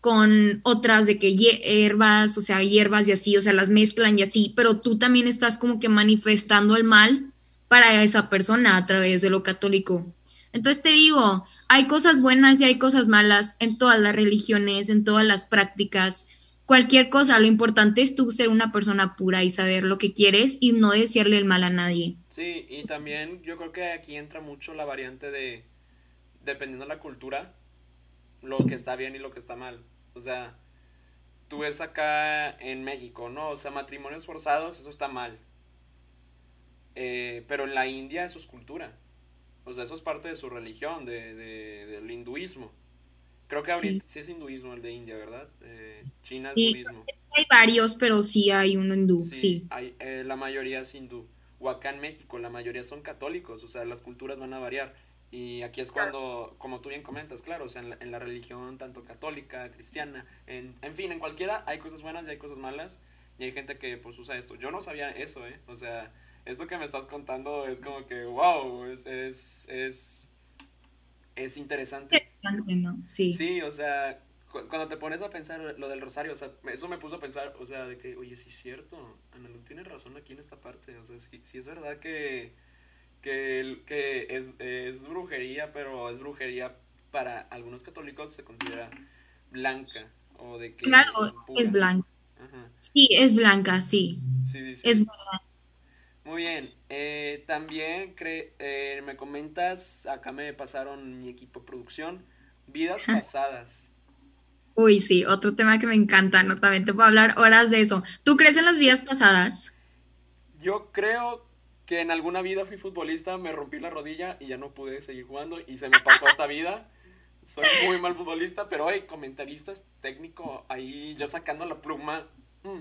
con otras de que hie- hierbas, o sea, hierbas y así, o sea, las mezclan y así, pero tú también estás como que manifestando el mal para esa persona a través de lo católico. Entonces te digo, hay cosas buenas y hay cosas malas en todas las religiones, en todas las prácticas, cualquier cosa, lo importante es tú ser una persona pura y saber lo que quieres y no desearle el mal a nadie. Sí, y también yo creo que aquí entra mucho la variante de, dependiendo de la cultura, lo que está bien y lo que está mal. O sea, tú ves acá en México, ¿no? O sea, matrimonios forzados, eso está mal. Eh, pero en la India eso es cultura. O sea, eso es parte de su religión, de, de- del hinduismo. Creo que ahorita sí es hinduismo el de India, ¿verdad? Eh, China es Sí, budismo. Hay varios, pero sí hay uno hindú, Sí, sí. hay, eh, la mayoría es hindú. O acá en México, la mayoría son católicos, o sea, las culturas van a variar. Y aquí es cuando, como tú bien comentas, claro, o sea, en la, en la religión tanto católica, cristiana, en, en fin, en cualquiera hay cosas buenas y hay cosas malas. Y hay gente que pues usa esto. Yo no sabía eso, ¿eh? O sea, esto que me estás contando es como que, wow, es, es, es, es interesante. Interesante, ¿no? Sí. Sí, o sea, cu- cuando te pones a pensar lo del rosario, o sea, eso me puso a pensar, o sea, de que, oye, sí es cierto, Ana Lu tiene razón aquí en esta parte, o sea, sí, sí es verdad que, que, que es, es brujería, pero es brujería para algunos católicos se considera blanca, o de que... Claro, es blanca. Ajá, Sí, es blanca, sí. sí, dice. Es Muy bien, eh, también cre- eh, me comentas, acá me pasaron mi equipo de producción, vidas pasadas. Uy, sí, otro tema que me encanta, ¿no? También te puedo hablar horas de eso. ¿Tú crees en las vidas pasadas? Yo creo que en alguna vida fui futbolista, me rompí la rodilla y ya no pude seguir jugando y se me pasó esta [LAUGHS] vida. Soy muy mal futbolista, pero hay comentaristas técnico ahí yo sacando la pluma. Mm,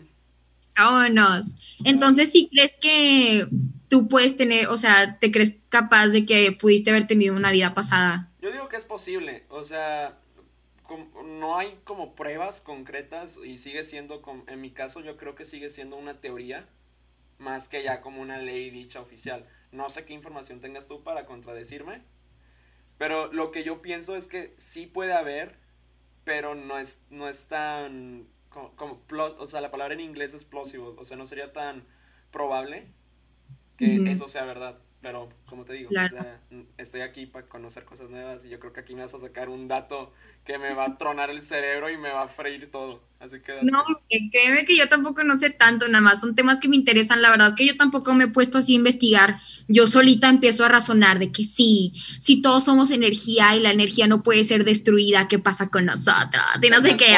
Vámonos. Entonces, ¿sí crees que tú puedes tener, o sea, te crees capaz de que pudiste haber tenido una vida pasada? Yo digo que es posible, o sea, no hay como pruebas concretas y sigue siendo, en mi caso yo creo que sigue siendo una teoría más que ya como una ley dicha oficial. No sé qué información tengas tú para contradecirme, pero lo que yo pienso es que sí puede haber, pero no es, no es tan, como, o sea, la palabra en inglés es plausible, o sea, no sería tan probable que eso sea verdad. Pero, como te digo, o sea, estoy aquí para conocer cosas nuevas y yo creo que aquí me vas a sacar un dato que me va a tronar el cerebro y me va a freír todo. Así que... No, créeme que yo tampoco no sé tanto, nada más son temas que me interesan. La verdad que yo tampoco me he puesto así a investigar. Yo solita empiezo a razonar de que sí, si todos somos energía y la energía no puede ser destruida, ¿qué pasa con nosotros? Y no sé qué.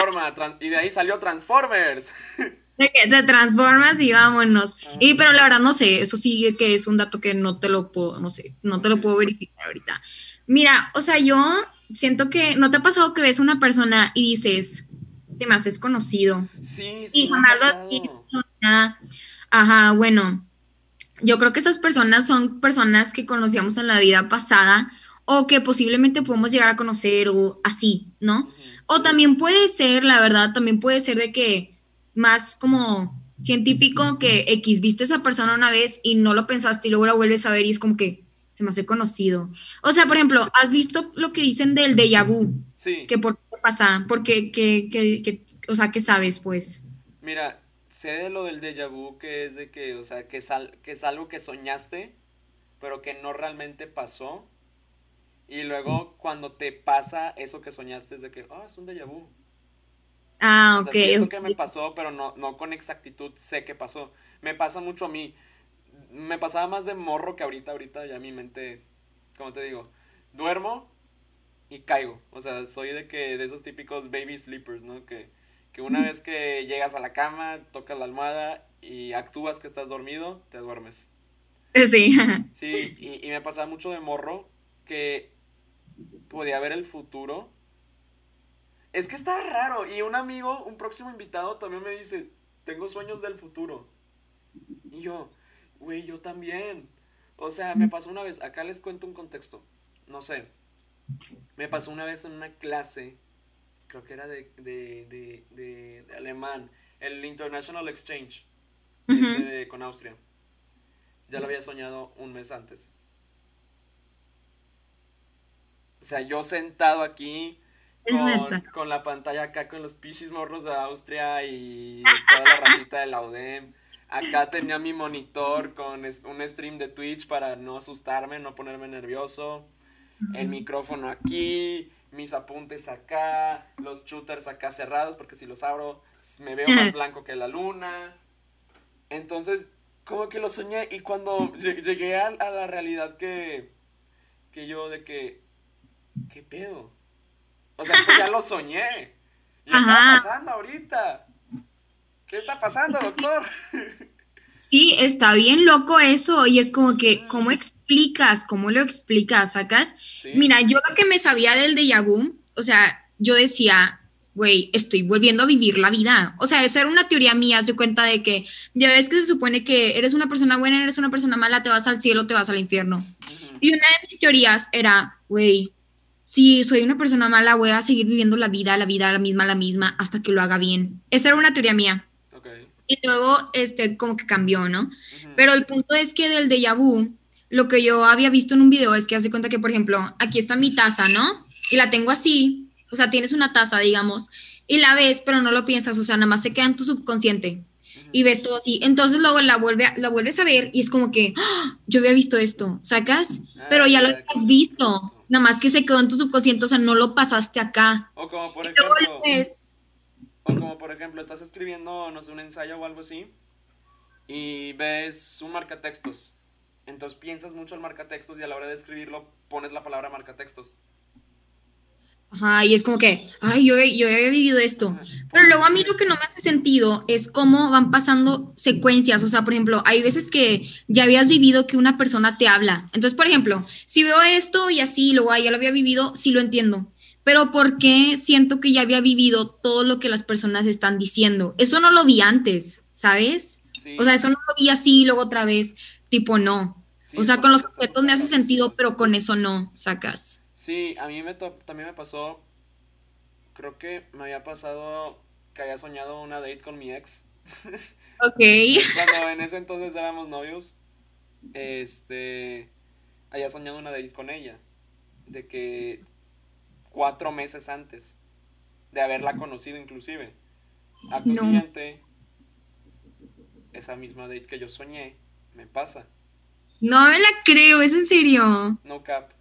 Y de ahí salió Transformers. [LAUGHS] De que te transformas y vámonos. Y pero la verdad no sé, eso sí que es un dato que no te lo puedo, no sé, no te lo puedo verificar ahorita. Mira, o sea, yo siento que no te ha pasado que ves a una persona y dices, te más es conocido. Sí, sí. Y Ajá, bueno. Yo creo que esas personas son personas que conocíamos en la vida pasada o que posiblemente podemos llegar a conocer o así, ¿no? O también puede ser, la verdad, también puede ser de que más como científico que X, viste a esa persona una vez y no lo pensaste y luego la vuelves a ver y es como que se me hace conocido. O sea, por ejemplo, ¿has visto lo que dicen del déjà vu? Sí. Que por qué pasa, porque, que, que, que, o sea, ¿qué sabes, pues? Mira, sé de lo del déjà vu que es de que, o sea, que es, que es algo que soñaste, pero que no realmente pasó. Y luego cuando te pasa eso que soñaste es de que, oh, es un déjà vu. Ah, ok. O sea, siento que me pasó, pero no, no con exactitud sé qué pasó. Me pasa mucho a mí. Me pasaba más de morro que ahorita, ahorita ya mi mente, ¿cómo te digo? Duermo y caigo. O sea, soy de que de esos típicos baby sleepers, ¿no? Que, que una [LAUGHS] vez que llegas a la cama, tocas la almohada y actúas que estás dormido, te duermes. Sí. [LAUGHS] Sí, y, y me pasaba mucho de morro que podía ver el futuro es que estaba raro. Y un amigo, un próximo invitado, también me dice, tengo sueños del futuro. Y yo, güey, yo también. O sea, me pasó una vez, acá les cuento un contexto. No sé. Me pasó una vez en una clase, creo que era de, de, de, de, alemán, el International Exchange este, con Austria. Ya lo había soñado un mes antes. O sea, yo sentado aquí, con, la pantalla acá con los pichis morros de Austria y toda la racita de la UDEM. Acá tenía mi monitor con un stream de Twitch para no asustarme, no ponerme nervioso. El micrófono aquí, mis apuntes acá, los shooters acá cerrados, porque si los abro me veo más [LAUGHS] blanco que la luna. Entonces, como que lo soñé y cuando llegué a, a la realidad que, que yo de que, ¿qué pedo? O sea, esto ya lo soñé. Y está pasando ahorita. ¿Qué está pasando, doctor? Sí, está bien loco eso. Y es como que, ¿cómo explicas? ¿Cómo lo explicas? ¿Sacas? Mira, yo lo que me sabía del de vu, o sea, yo decía, güey, estoy volviendo a vivir la vida. O sea, esa era una teoría mía, se cuenta de que ya ves que se supone que eres una persona buena, eres una persona mala, te vas al cielo, te vas al infierno. Y una de mis teorías era, güey, si soy una persona mala, voy a seguir viviendo la vida, la vida, la misma, la misma, hasta que lo haga bien. Esa era una teoría mía. Y luego, este, como que cambió, ¿no? Pero el punto es que del déjà vu, lo que yo había visto en un video es que hace cuenta que, por ejemplo, aquí está mi taza, ¿no? Y la tengo así, o sea, tienes una taza, digamos, y la ves, pero no lo piensas, o sea, nada más se queda en tu subconsciente y ves todo así. Entonces luego la, vuelve la vuelves a ver y es como que, ¡Ah! yo había visto esto, ¿sacas? Pero ya lo ah, has visto nada más que se quedó en tu subconsciente, o sea, no lo pasaste acá. O como por ejemplo, o como por ejemplo, estás escribiendo, no sé, un ensayo o algo así, y ves un marcatextos. Entonces piensas mucho el marcatextos y a la hora de escribirlo pones la palabra marcatextos. Ajá, y es como que, ay, yo, yo he vivido esto. Pero luego a mí lo que no me hace sentido es cómo van pasando secuencias. O sea, por ejemplo, hay veces que ya habías vivido que una persona te habla. Entonces, por ejemplo, si veo esto y así, luego ya lo había vivido, sí lo entiendo. Pero ¿por qué siento que ya había vivido todo lo que las personas están diciendo? Eso no lo vi antes, ¿sabes? O sea, eso no lo vi así y luego otra vez, tipo, no. o sea, con los objetos me hace sentido, pero con eso no, sacas. Sí, a mí me también me pasó, creo que me había pasado que había soñado una date con mi ex. [LAUGHS] Ok. Cuando en ese entonces éramos novios, este, había soñado una date con ella, de que cuatro meses antes de haberla conocido inclusive. Acto siguiente, esa misma date que yo soñé, me pasa. No me la creo, es en serio. No cap.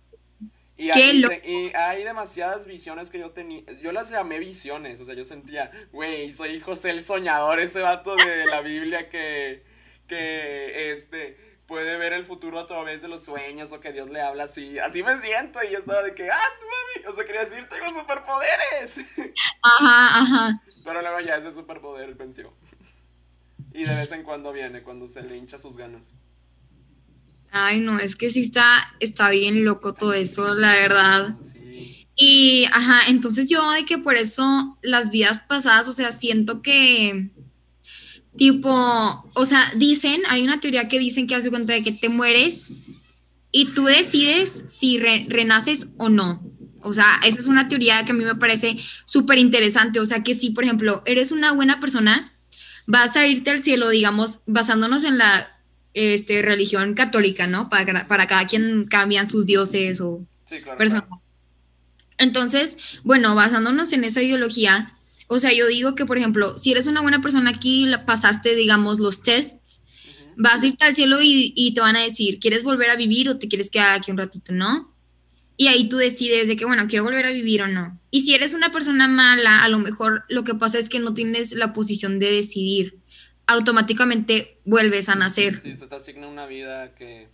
Y hay demasiadas visiones que yo tenía. Yo las llamé visiones. O sea, yo sentía, güey, soy José el soñador, ese vato de la [LAUGHS] Biblia que, que este, puede ver el futuro a través de los sueños o que Dios le habla así. Así me siento. Y yo estaba de que, ah, mami. O sea, quería decir, tengo superpoderes. [LAUGHS] Ajá, ajá. Pero luego ya ese superpoder venció. Y de vez en cuando viene, cuando se le hincha sus ganas. Ay, no, es que sí está, está bien loco todo eso, la verdad. Y, ajá, entonces yo de que por eso las vidas pasadas, o sea, siento que, tipo, o sea, dicen, hay una teoría que dicen que hace cuenta de que te mueres y tú decides si re- renaces o no. O sea, esa es una teoría que a mí me parece súper interesante. O sea, que si, por ejemplo, eres una buena persona, vas a irte al cielo, digamos, basándonos en la este, religión católica, ¿no? Para, para cada quien cambian sus dioses o Sí, claro. personas. claro. Entonces, bueno, basándonos en esa ideología, o sea, yo digo que, por ejemplo, si eres una buena persona aquí, pasaste, digamos, los tests, vas a irte al cielo y, y te van a decir, ¿quieres volver a vivir o te quieres quedar aquí un ratito, no? Y ahí tú decides de que, bueno, quiero volver a vivir o no. Y si eres una persona mala, a lo mejor lo que pasa es que no tienes la posición de decidir. Automáticamente vuelves a nacer. Sí, se te asigna una vida que,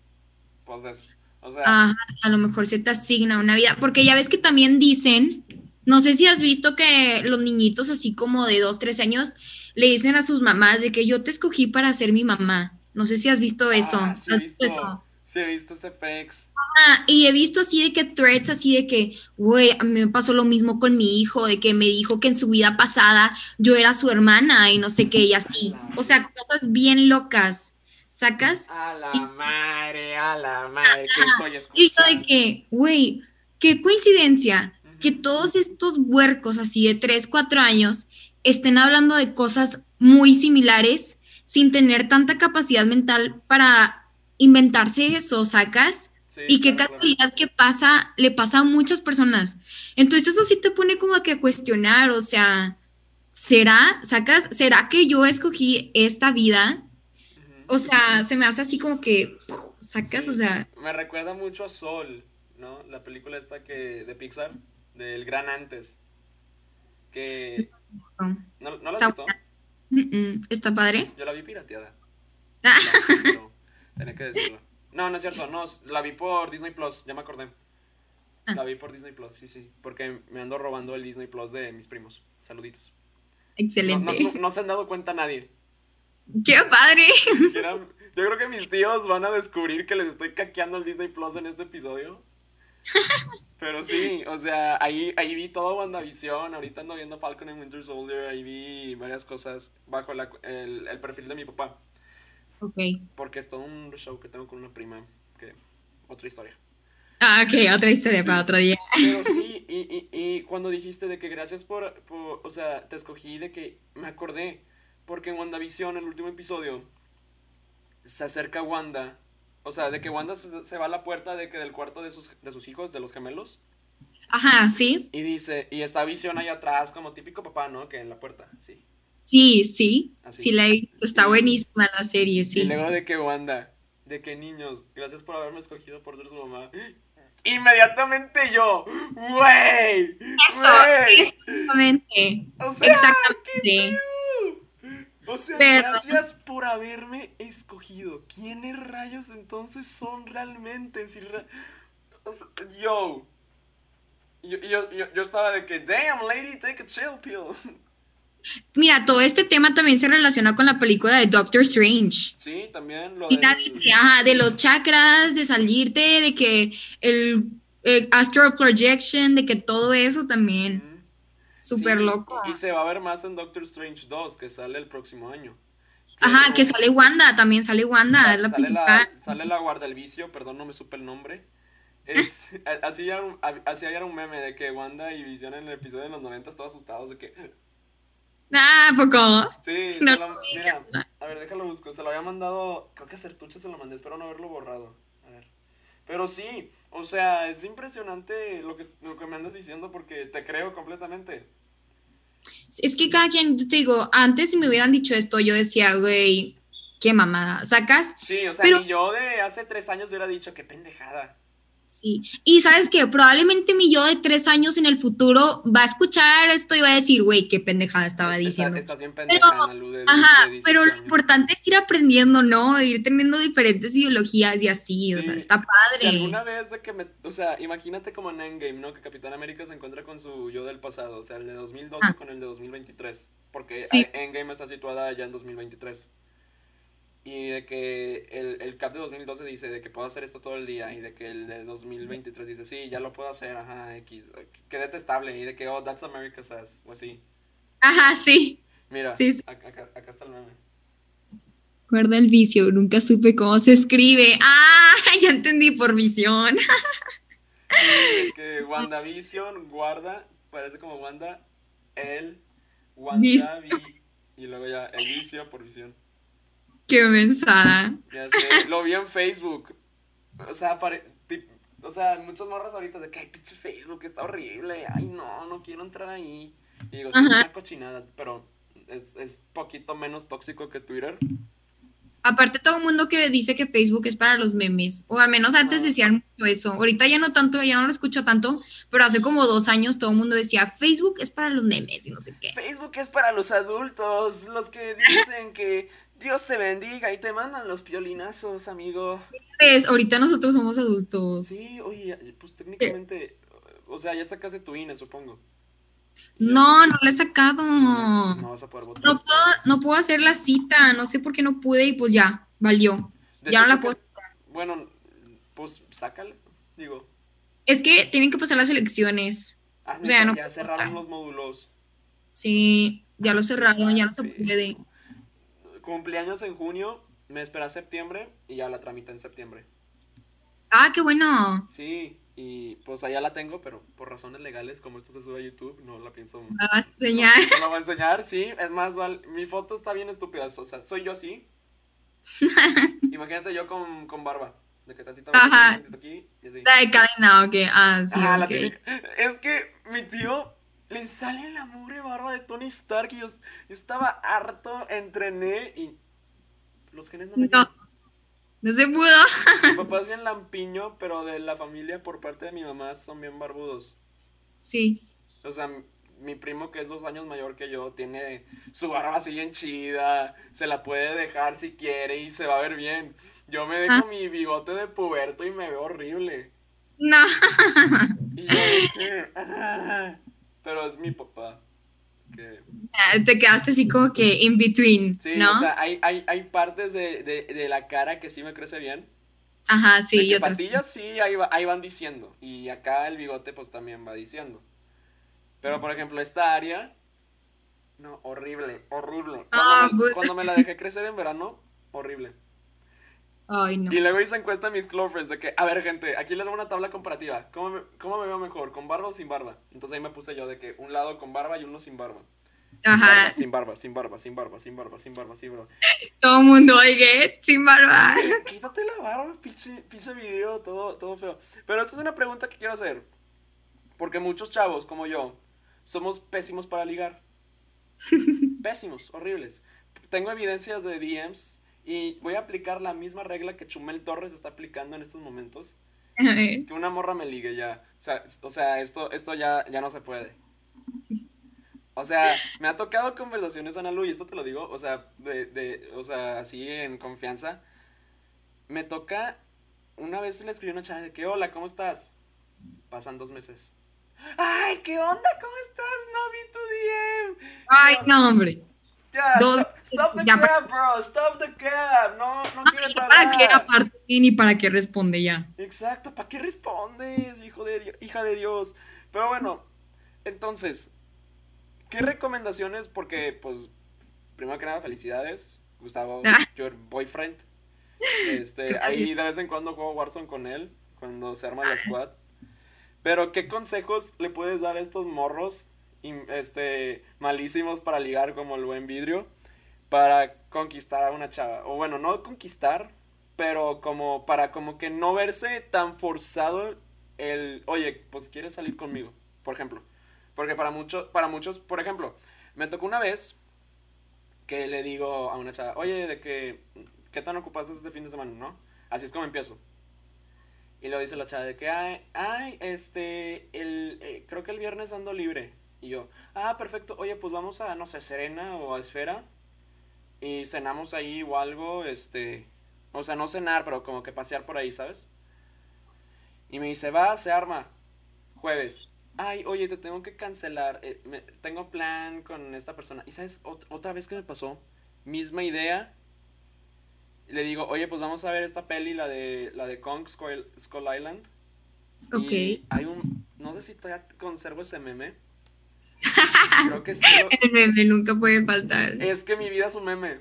pues es, o sea, Ajá, a lo mejor se te asigna una vida, porque ya ves que también dicen, no sé si has visto que los niñitos así como de dos, tres años le dicen a sus mamás de que yo te escogí para ser mi mamá. No sé si has visto eso. Ah, sí he ¿Has visto, eso? sí he visto ese pex. Ah, y he visto así de que threads así de que, güey, a mí me pasó lo mismo con mi hijo, de que me dijo que en su vida pasada yo era su hermana y no sé qué, y así. O sea, cosas bien locas. ¿Sacas? A la madre, a la madre, que estoy Y escuchando. de que, güey, qué coincidencia que todos estos huercos así de 3, 4 años estén hablando de cosas muy similares sin tener tanta capacidad mental para inventarse eso, ¿sacas? Sí, Y qué claro, claro. casualidad que pasa, le pasa a muchas personas. Entonces eso sí te pone como que a cuestionar, o sea, ¿será, sacas, será que yo escogí esta vida? O sea, se me hace así como que, sacas, Sí. o sea, Me recuerda mucho a Sol, ¿no? La película esta que de Pixar, del Gran Antes. Que no. ¿no, ¿no la has Está visto? Mm, mm, ¿está padre? Yo la vi pirateada. Ah. La- Tenía que decirlo. No, no es cierto, no, la vi por Disney Plus, ya me acordé. Ah. La vi por Disney Plus, sí, sí, porque me ando robando el Disney Plus de mis primos. Saluditos. Excelente. no, no- no se han dado cuenta nadie. ¡Qué padre! Yo creo que mis tíos van a descubrir que les estoy caqueando el Disney Plus en este episodio. [LAUGHS] Pero sí, o sea, ahí, ahí vi todo WandaVision, ahorita ando viendo Falcon and Winter Soldier, ahí vi varias cosas bajo la- el, el perfil de mi papá. Ok. Porque es todo un show que tengo con una prima, que otra historia. Ah, ok, otra historia Sí. para otro día. Pero sí, [LAUGHS] y, y, y cuando dijiste de que gracias por, por, o sea, te escogí de que me acordé, porque en WandaVision, el último episodio, se acerca Wanda, o sea, de que Wanda se, se va a la puerta de que del cuarto de sus, de sus hijos, de los gemelos, Ajá, sí. y dice, y está Visión ahí atrás, como típico papá, ¿no? Que en la puerta, sí. Sí, sí. Así. Sí, la he visto. Está buenísima la serie, sí. Y luego de que Wanda, de que niños, gracias por haberme escogido por ser su mamá. Inmediatamente yo, güey, güey. Exactamente. O sea, Exactamente. O sea, Pero- gracias por haberme escogido. ¿Quiénes rayos entonces son realmente? Si ra- o sea, yo. Yo, yo, yo. yo estaba de que, damn, lady, take a chill pill. Mira, todo este tema también se relaciona con la película de Doctor Strange. Sí, también lo Sí, viste, ajá, de los chakras, de salirte, de que el, el astral projection, de que todo eso también. Súper Sí, loco. Y se va a ver más en Doctor Strange 2, que sale el próximo año. Ajá, Pero- que sale Wanda, también sale Wanda, Sa- es la sale, principal. la, sale la guarda del vicio, perdón, no me supe el nombre. Es, [LAUGHS] así, era un, así era un meme de que Wanda y Visión en el episodio de los 90 todos asustados de que... Ah, ¿a poco. Sí, No mira, a ver, déjalo busco. Se lo había mandado, creo que a Sertuche se lo mandé, espero no haberlo borrado. A ver. Pero sí, o sea, es impresionante lo que, lo que me andas diciendo porque te creo completamente. Es que cada quien, te digo, antes si me hubieran dicho esto, yo decía, güey, qué mamada, ¿sacas? Sí, o sea, Pero- ni yo de hace tres años hubiera dicho, qué pendejada. Sí. Y sabes que probablemente mi yo de tres años en el futuro va a escuchar esto y va a decir, güey, qué pendejada estaba diciendo. Pendeja, Pero- de- Ajá, de 18 pero lo importante es ir aprendiendo, ¿no? Ir teniendo diferentes ideologías y así, o sea, Sí, está padre. Si alguna vez de que me, o sea, imagínate como en Endgame, ¿no? Que Capitán América se encuentra con su yo del pasado, o sea, el de 2012 Ah. con el de 2023, porque Sí. Endgame está situada ya en 2023. Y de que el, el Cap de 2012 dice de que puedo hacer esto todo el día y de que el de 2023 dice, sí, ya lo puedo hacer, ajá, X, que detestable y de que, oh, that's America says, o así. Ajá, sí. Mira, Sí, sí. Acá, está el meme. Guarda el vicio, nunca supe cómo se escribe. Ah, [LAUGHS] ya entendí por visión. [LAUGHS] De que WandaVision guarda, parece como Wanda, el Wanda y luego ya el vicio por visión. Qué mensada. Ya sé, lo vi en Facebook. O sea, pare- o sea, muchas morras ahorita de que ay, pinche Facebook está horrible. Ay, no, no quiero entrar ahí. Y digo, sí, es una cochinada, pero es, es poquito menos tóxico que Twitter. Aparte, todo el mundo que dice que Facebook es para los memes, o al menos antes Ah. decían mucho eso. Ahorita ya no tanto, ya no lo escucho tanto, pero hace como dos años todo el mundo decía Facebook es para los memes y no sé qué. Facebook es para los adultos, los que dicen que Dios te bendiga y te mandan los piolinazos, amigo. Pues, ahorita nosotros somos adultos. Sí, oye, pues técnicamente, o sea, ya sacaste tu INE, supongo. No, no lo he sacado. No, No, no vas a poder votar. puedo, este año. no puedo hacer la cita, no sé por qué no pude y pues ya, valió. De ya hecho, no la creo que- Bueno, pues sácala, digo. Es que tienen que pasar las elecciones. Ah, O sea, neta, no ya puedo cerraron los módulos. Sí, ya lo cerraron, ya no se puede. Cumpleaños en junio, me espera septiembre y ya la tramita en septiembre. Ah, qué bueno. Sí, y pues allá la tengo, pero por razones legales, como esto se sube a YouTube, no la pienso. Me vas a enseñar. No, no la voy a enseñar, sí. Es más, val- mi foto está bien estúpida. O sea, soy yo así. [LAUGHS] Imagínate yo con, con barba. De que tantita Ajá. aquí y así. La de cadena, ok. Ah, sí, Ah, la típica. Es que mi tío le sale la mugre barba de Tony Stark y yo, yo estaba harto, entrené y los genes no me No. No se pudo. Mi [LAUGHS] papá es bien lampiño, pero de la familia por parte de mi mamá son bien barbudos. Sí. O sea, mi primo que es dos años mayor que yo tiene su barba así bien chida, se la puede dejar si quiere y se va a ver bien. Yo me dejo Ah. mi bigote de puberto y me veo horrible. No. Y yo [LAUGHS] "Ah". Pero es mi papá. Que... Te quedaste así como que in between, Sí, ¿no? o sea, hay, hay, hay partes de, de, de la cara que sí me crece bien. Ajá, de sí, que yo también. patillas sí, ahí, va- ahí van diciendo. Y acá el bigote pues también va diciendo. Pero por ejemplo, esta área, no, horrible, horrible. Cuando, Ah, me, pues. cuando me la dejé crecer en verano, horrible. Ay, no. Y luego hice encuesta a mis clovers de que, a ver gente, aquí les doy una tabla comparativa. ¿Cómo me, cómo me veo mejor, con barba o sin barba? Entonces ahí me puse yo de que un lado con barba y uno sin barba. Sin Ajá. barba, sin barba, sin barba, sin barba, sin barba, sin barba, sin barba. Todo el mundo, oye, sin barba. Sí, quítate la barba, pinche, pinche vidrio, todo, todo feo. Pero esta es una pregunta que quiero hacer. Porque muchos chavos, como yo, somos pésimos para ligar. [LAUGHS] Pésimos, horribles. Tengo evidencias de DMs y voy a aplicar la misma regla que Chumel Torres está aplicando en estos momentos. Que una morra me ligue ya. O sea, o sea esto, esto ya, ya no se puede. O sea, me ha tocado conversaciones, Ana Lu, y esto te lo digo, o sea, de, de, o sea, así en confianza. Me toca, una vez le escribí una chava de que, hola, ¿cómo estás? Pasan dos meses. Ay, ¿qué onda? ¿Cómo estás? No vi tu DM. Ay, no, hombre. Ya, Dos- stop, stop the ya cab, bro, stop the cab. No, no quieres ¿Para qué? hablar. Aparte, ni para qué responde ya. Exacto, ¿para qué respondes, hijo de Dios- hija de Dios? Pero bueno, entonces, ¿qué recomendaciones? Porque, pues, primero que nada, felicidades, Gustavo, Ah. your boyfriend. Este, [LAUGHS] ahí de vez en cuando juego Warzone con él, cuando se arma la squad. Pero, ¿qué consejos le puedes dar a estos morros, este, malísimos para ligar como el buen vidrio, para conquistar a una chava? O bueno, no conquistar, pero como para como que no verse tan forzado el, oye, pues quieres salir conmigo, por ejemplo. Porque para muchos, para muchos, por ejemplo, me tocó una vez que le digo a una chava, oye, de que ¿qué tan ocupados este fin de semana, no? Así es como empiezo. Y luego dice la chava de que, ay, ay, este, el, eh, creo que el viernes ando libre. Y yo, ah, perfecto, oye, pues vamos a, no sé, Serena o a Esfera. Y cenamos ahí o algo, este, o sea, no cenar, pero como que pasear por ahí, ¿sabes? Y me dice, va, se arma, jueves. Ay, oye, te tengo que cancelar, eh, me- tengo plan con esta persona. Y sabes, Ot- otra vez que me pasó, misma idea. Le digo, oye, pues vamos a ver esta peli, la de, la de Kong Skull, Skull Island. Ok. Y hay un, no sé si todavía conservo ese meme. Creo que sí. lo- [LAUGHS] El meme nunca puede faltar. es que mi vida es un meme.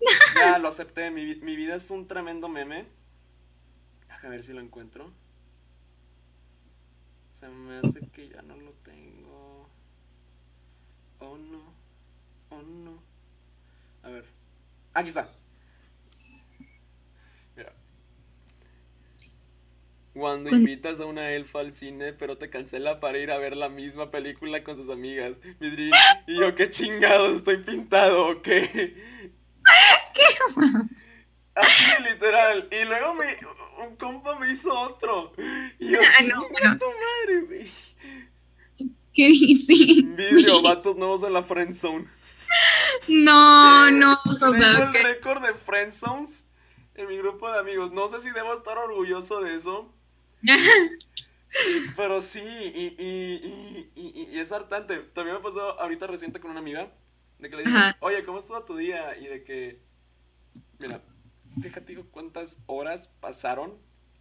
[LAUGHS] Ya lo acepté, mi, mi vida es un tremendo meme. Déjame ver si lo encuentro. Se me hace que ya no lo tengo. Oh no. Oh no. A ver. Aquí está. Cuando Con- invitas a una elfa al cine, pero te cancela para ir a ver la misma película con sus amigas. Midrin, y yo, qué chingados, estoy pintado, ¿o qué? Así, literal. Y luego me, un compa me hizo otro. Y yo, Ah, no, no. tu madre, güey. ¿Qué dice? Vidrio, vatos nuevos en la friendzone. No, no, o Tengo sea, el récord de friendzones en mi grupo de amigos. No sé si debo estar orgulloso de eso. [LAUGHS] Pero sí, y, y, y, y, y es hartante. También me pasó ahorita reciente con una amiga. De que le dije, Ajá. oye, ¿cómo estuvo tu día? Y de que, mira, déjate digo cuántas horas pasaron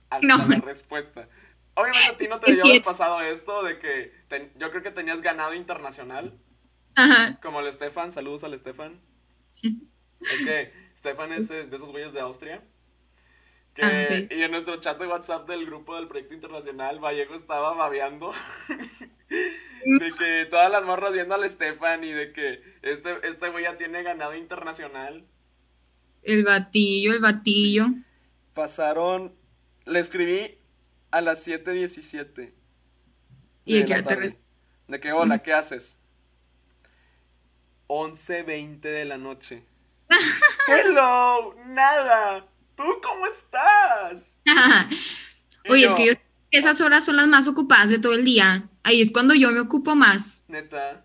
hasta No. la respuesta. Obviamente a ti no te debió haber pasado esto de que ten- yo creo que tenías ganado internacional. Ajá. Como el Estefan, saludos al Estefan. Es que Stefan es eh, de esos güeyes de Austria. Que, Ah. Y en nuestro chat de WhatsApp del grupo del proyecto internacional, Vallejo estaba babeando. [LAUGHS] de que todas las morras viendo al Stefan y de que este, este güey ya tiene ganado internacional. El batillo, el batillo. Pasaron. Le escribí a las 7:17. ¿Y de qué te De que, hola, ¿qué haces? 11.20 de la noche. [LAUGHS] Hello, nada. ¿Tú cómo estás? [LAUGHS] Oye, yo, es que yo esas horas son las más ocupadas de todo el día. Ahí es cuando yo me ocupo más. Neta.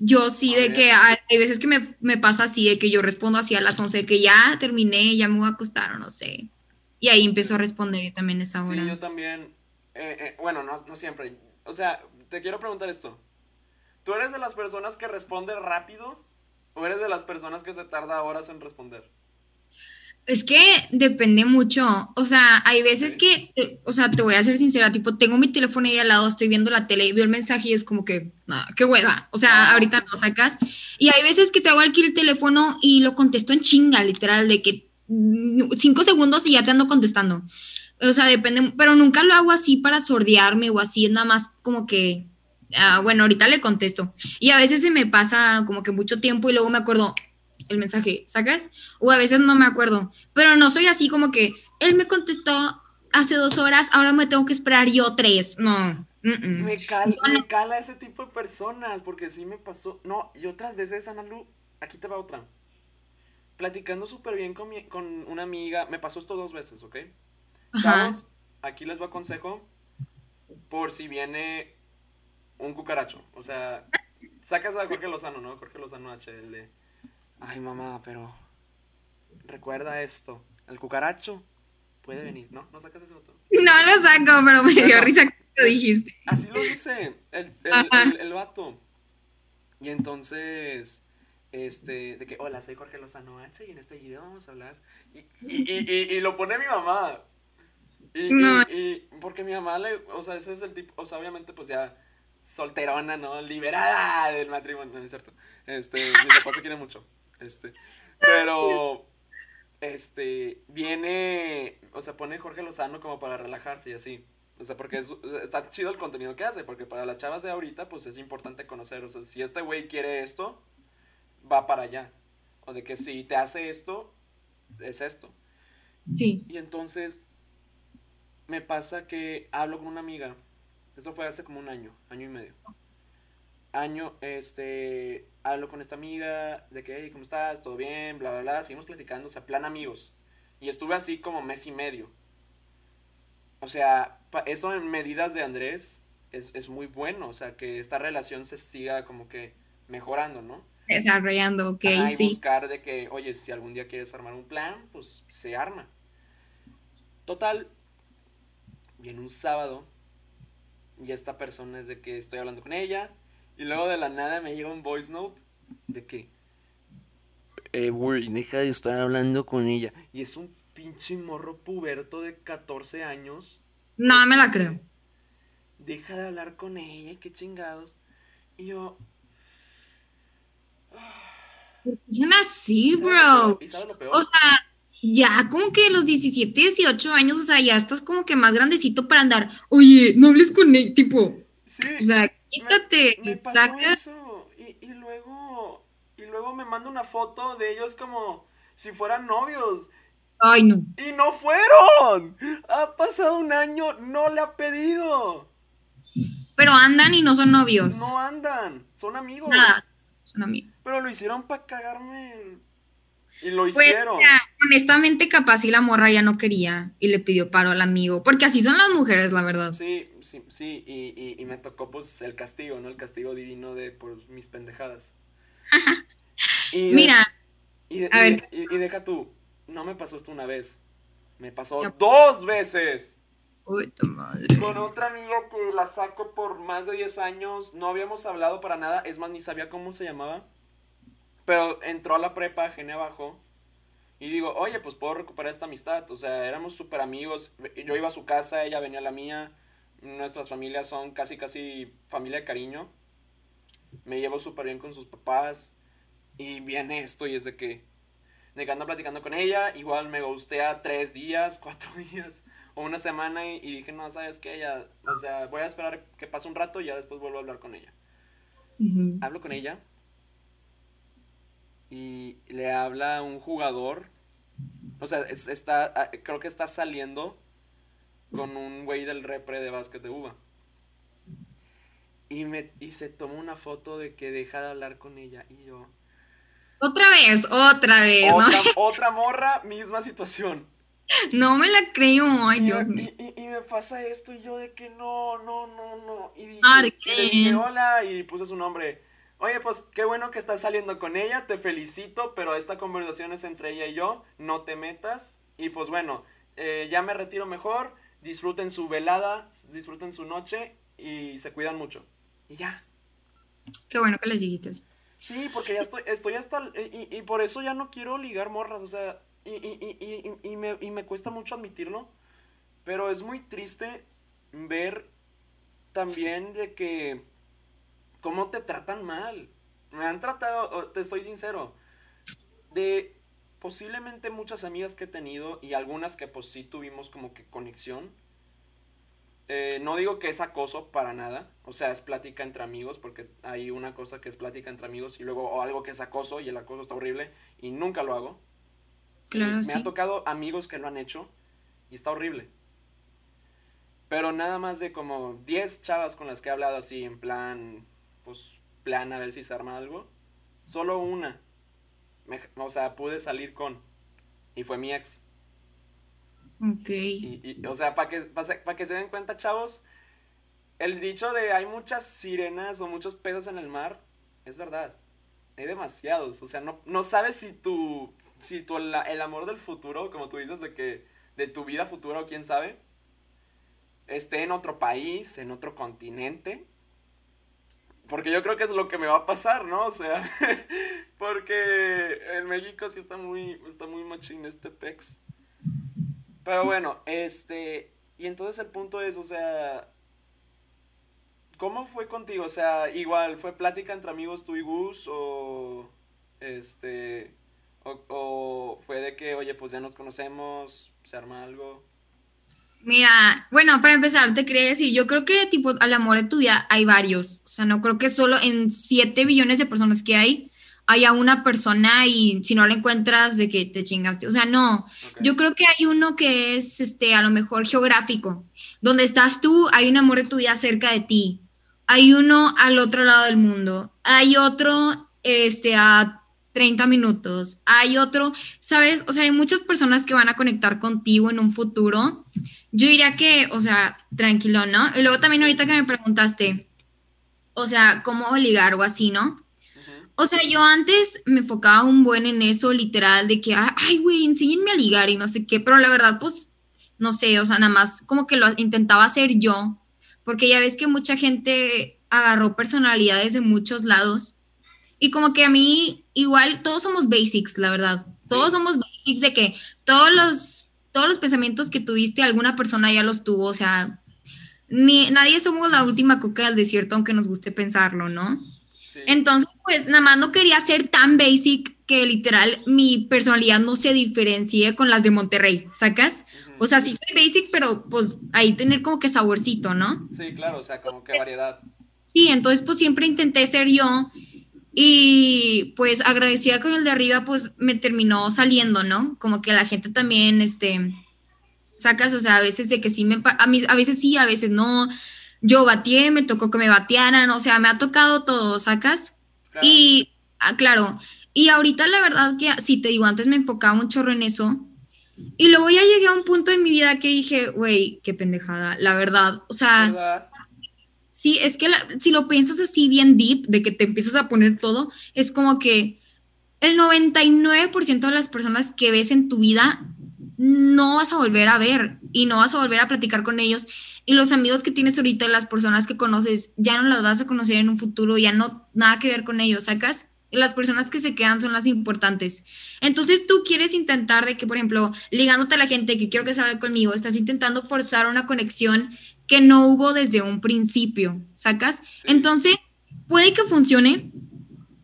Yo sí, de que hay, hay veces que me, me pasa así, de que yo respondo así a las 11, de que ya terminé, ya me voy a acostar o no sé. Y ahí empiezo a responder yo también esa hora. Sí, yo también. Eh, eh, bueno, no, no siempre. O sea, te quiero preguntar esto. ¿Tú eres de las personas que responde rápido o eres de las personas que se tarda horas en responder? Es que depende mucho. O sea, hay veces que, o sea, te voy a ser sincera, tipo, tengo mi teléfono ahí al lado, estoy viendo la tele y veo el mensaje y es como que, nada, qué hueva. O sea, Ah. ahorita no sacas. Y hay veces que traigo aquí el teléfono y lo contesto en chinga, literal, de que mm, cinco segundos y ya te ando contestando. O sea, depende, pero nunca lo hago así para sordearme o así, es nada más como que, ah, bueno, ahorita le contesto. Y a veces se me pasa como que mucho tiempo y luego me acuerdo el mensaje, ¿sacas? O a veces no me acuerdo, pero no soy así como que él me contestó hace dos horas, ahora me tengo que esperar yo tres. No. mm, mm. Me, cal- No, no. me cala ese tipo de personas, porque sí me pasó. No, y otras veces, Analu, aquí te va otra. Platicando súper bien con, mi- con una amiga, me pasó esto dos veces, ¿ok? Chavos, aquí les va consejo por si viene un cucaracho. O sea, sacas a Jorge Lozano, ¿no? Jorge Lozano H, el de... Ay, mamá, pero... Recuerda esto, el cucaracho puede venir, ¿no? ¿No sacas ese botón? No lo saco, pero me dio risa que lo dijiste. Así lo dice el, el, el- el vato. Y entonces, este, de que, hola, soy Jorge Lozano H y en este video vamos a hablar. Y, y, y, y- y lo pone mi mamá. Y, y- No. y porque mi mamá le, o sea, ese es el tipo, o sea, obviamente pues ya solterona, ¿no? Liberada del matrimonio, ¿no es cierto? Este, mi papá se quiere mucho. Este, pero, este, viene, o sea, pone Jorge Lozano como para relajarse y así. O sea, porque es- está chido el contenido que hace, porque para las chavas de ahorita, pues es importante conocer, o sea, si este güey quiere esto, va para allá. O de que si te hace esto, es esto. Sí. Y entonces, me pasa que hablo con una amiga, eso fue hace como un año, año y medio. Año, este, hablo con esta amiga de que, hey, ¿cómo estás? ¿Todo bien? Bla, bla, bla, seguimos platicando, o sea, plan amigos. Y estuve así como mes y medio. O sea, eso en medidas de Andrés es, muy bueno. O sea, que esta relación se siga como que mejorando, ¿no? Desarrollando, ok, sí. buscar de que, oye, si algún día quieres armar un plan, pues se arma. Total, viene un sábado y esta persona es de que estoy hablando con ella y luego de la nada me llega un voice note de que, eh, güey, deja de estar hablando con ella. Y es un pinche morro puberto de 14 años. No, me la creo. Deja de hablar con ella, qué chingados. Y yo... Son así, bro. ¿Y sabes lo peor? O sea, ya como que los 17, 18 años, o sea, ya estás como que más grandecito para andar, oye, no hables con él, tipo, sí, o sea, quítate, me, pasó eso, y, y, luego, y luego me manda una foto de ellos como si fueran novios. Ay, no. Y no fueron. Ha pasado un año, no le ha pedido. Pero andan y no son novios. No andan, son amigos. Nada, son amigos. Pero lo hicieron para cagarme y lo pues, hicieron. honestamente, capaz si la morra ya no quería y le pidió paro al amigo. Porque así son las mujeres, la verdad. Sí, sí, sí. Y, y, me tocó pues el castigo, ¿no? El castigo divino de por mis pendejadas. [LAUGHS] y Mira. Y, a ver. y, deja tú. No me pasó esto una vez. Me pasó dos veces. Uy, tu madre. Con otra amiga que la saco por más de 10 años. No habíamos hablado para nada. Es más, ni sabía cómo se llamaba. Pero entró a la prepa, gene abajo. Y digo, oye, pues puedo recuperar esta amistad. O sea, éramos súper amigos. Yo iba a su casa, ella venía a la mía. Nuestras familias son casi, casi familia de cariño. Me llevo súper bien con sus papás. Y viene esto y es de que... De que ando platicando con ella. Igual me gustea tres días, cuatro [LAUGHS] días. O una semana y, dije, no, ¿sabes qué? Ya, o sea, voy a esperar que pase un rato y ya después vuelvo a hablar con ella. Hablo con ella y le habla a un jugador. O sea, está, ah, creo que está saliendo con un güey del repre de básquet de uva. Y, me, y se toma una foto de que deja de hablar con ella y yo... Otra vez, otra vez, otra, [LAUGHS] Otra morra, misma situación. No me la creo, ay y, Dios mío. Y, me pasa esto y yo de que no, no, no, no. Y dije, y le dije hola y puse su nombre. Oye, pues qué bueno que estás saliendo con ella, te felicito, pero esta conversación es entre ella y yo, no te metas. Y pues bueno, eh, ya me retiro mejor, disfruten su velada, disfruten su noche y se cuidan mucho. Y ya. Qué bueno que les dijiste eso. Sí, porque ya estoy, estoy hasta, y, y por eso ya no quiero ligar morras, o sea, y, y, y, me, y me cuesta mucho admitirlo, pero es muy triste ver también de que cómo te tratan mal. Me han tratado, te estoy sincero, de posiblemente muchas amigas que he tenido y algunas que pues sí tuvimos como que conexión. Eh, no digo que es acoso para nada, o sea, es plática entre amigos, porque hay una cosa que es plática entre amigos y luego o algo que es acoso y el acoso está horrible y nunca lo hago. Claro, me han tocado amigos que lo han hecho y está horrible. Pero nada más de como 10 chavas con las que he hablado así en plan pues, plan a ver si se arma algo. Solo una. o sea, pude salir con. Y fue mi ex. Ok. Y, o sea, para que, que se den cuenta, chavos, el dicho de hay muchas sirenas o muchos peces en el mar, es verdad. Hay demasiados. O sea, no, no sabes si tu. Si tu, el amor del futuro, como tú dices, de que. de tu vida futura o quién sabe. esté en otro país, en otro continente porque yo creo que es lo que me va a pasar, ¿no? O sea, [LAUGHS] porque en México sí está muy, está muy machín este pex. Pero bueno, este, y entonces el punto es, o sea, ¿cómo fue contigo? O sea, igual, ¿fue plática entre amigos tú y Gus o, este, o, o fue de que, oye, pues ya nos conocemos, se arma algo? Mira, bueno, para empezar, te quería decir, yo creo que tipo al amor de tu vida hay varios, o sea, no creo que solo en 7 billones de personas que hay haya una persona y si no la encuentras de que te chingaste, o sea, no, yo creo que hay uno que es, este, a lo mejor geográfico, donde estás tú, hay un amor de tu vida cerca de ti, hay uno al otro lado del mundo, hay otro, este, a 30 minutos. Hay otro, ¿sabes? O sea, hay muchas personas que van a conectar contigo en un futuro. Yo diría que, o sea, tranquilo, ¿no? Y luego también ahorita que me preguntaste, o sea, cómo ligar o así, ¿no? O sea, yo antes me enfocaba un buen en eso, literal, de que, ay, güey, enséñenme a ligar y no sé qué, pero la verdad, pues, no sé, o sea, nada más como que lo intentaba hacer yo, porque ya ves que mucha gente agarró personalidades de muchos lados y como que a mí, igual, todos somos basics, la verdad, todos somos basics de que todos los, todos los pensamientos que tuviste, alguna persona ya los tuvo, o sea, ni, nadie somos la última coca del desierto, aunque nos guste pensarlo, ¿no? Entonces, pues nada más no quería ser tan basic que literal mi personalidad no se diferencie con las de Monterrey, ¿sacas? O sea, sí soy basic, pero pues ahí tener como que saborcito, ¿no? Sí, claro, o sea, como que variedad. Sí, entonces pues siempre intenté ser yo y pues agradecida con el de arriba, pues me terminó saliendo, ¿no? Como que la gente también, este, sacas, o sea, a veces de que sí me, a, mí, a veces sí, a veces no, yo batié, me tocó que me batearan, o sea, me ha tocado todo, sacas. Y, ah, claro, y ahorita la verdad que, si te digo, antes me enfocaba un chorro en eso. Y luego ya llegué a un punto en mi vida que dije, güey, qué pendejada, la verdad. O sea, sí, es que si lo piensas así bien deep, de que te empiezas a poner todo, es como que el 99% de las personas que ves en tu vida no vas a volver a ver y no vas a volver a platicar con ellos y los amigos que tienes ahorita, las personas que conoces, ya no las vas a conocer en un futuro, ya no nada que ver con ellos, ¿sacas? las personas que se quedan son las importantes. Entonces tú quieres intentar de que, por ejemplo, ligándote a la gente que quiero que salga conmigo, estás intentando forzar una conexión que no hubo desde un principio, ¿sacas? Entonces, puede que funcione,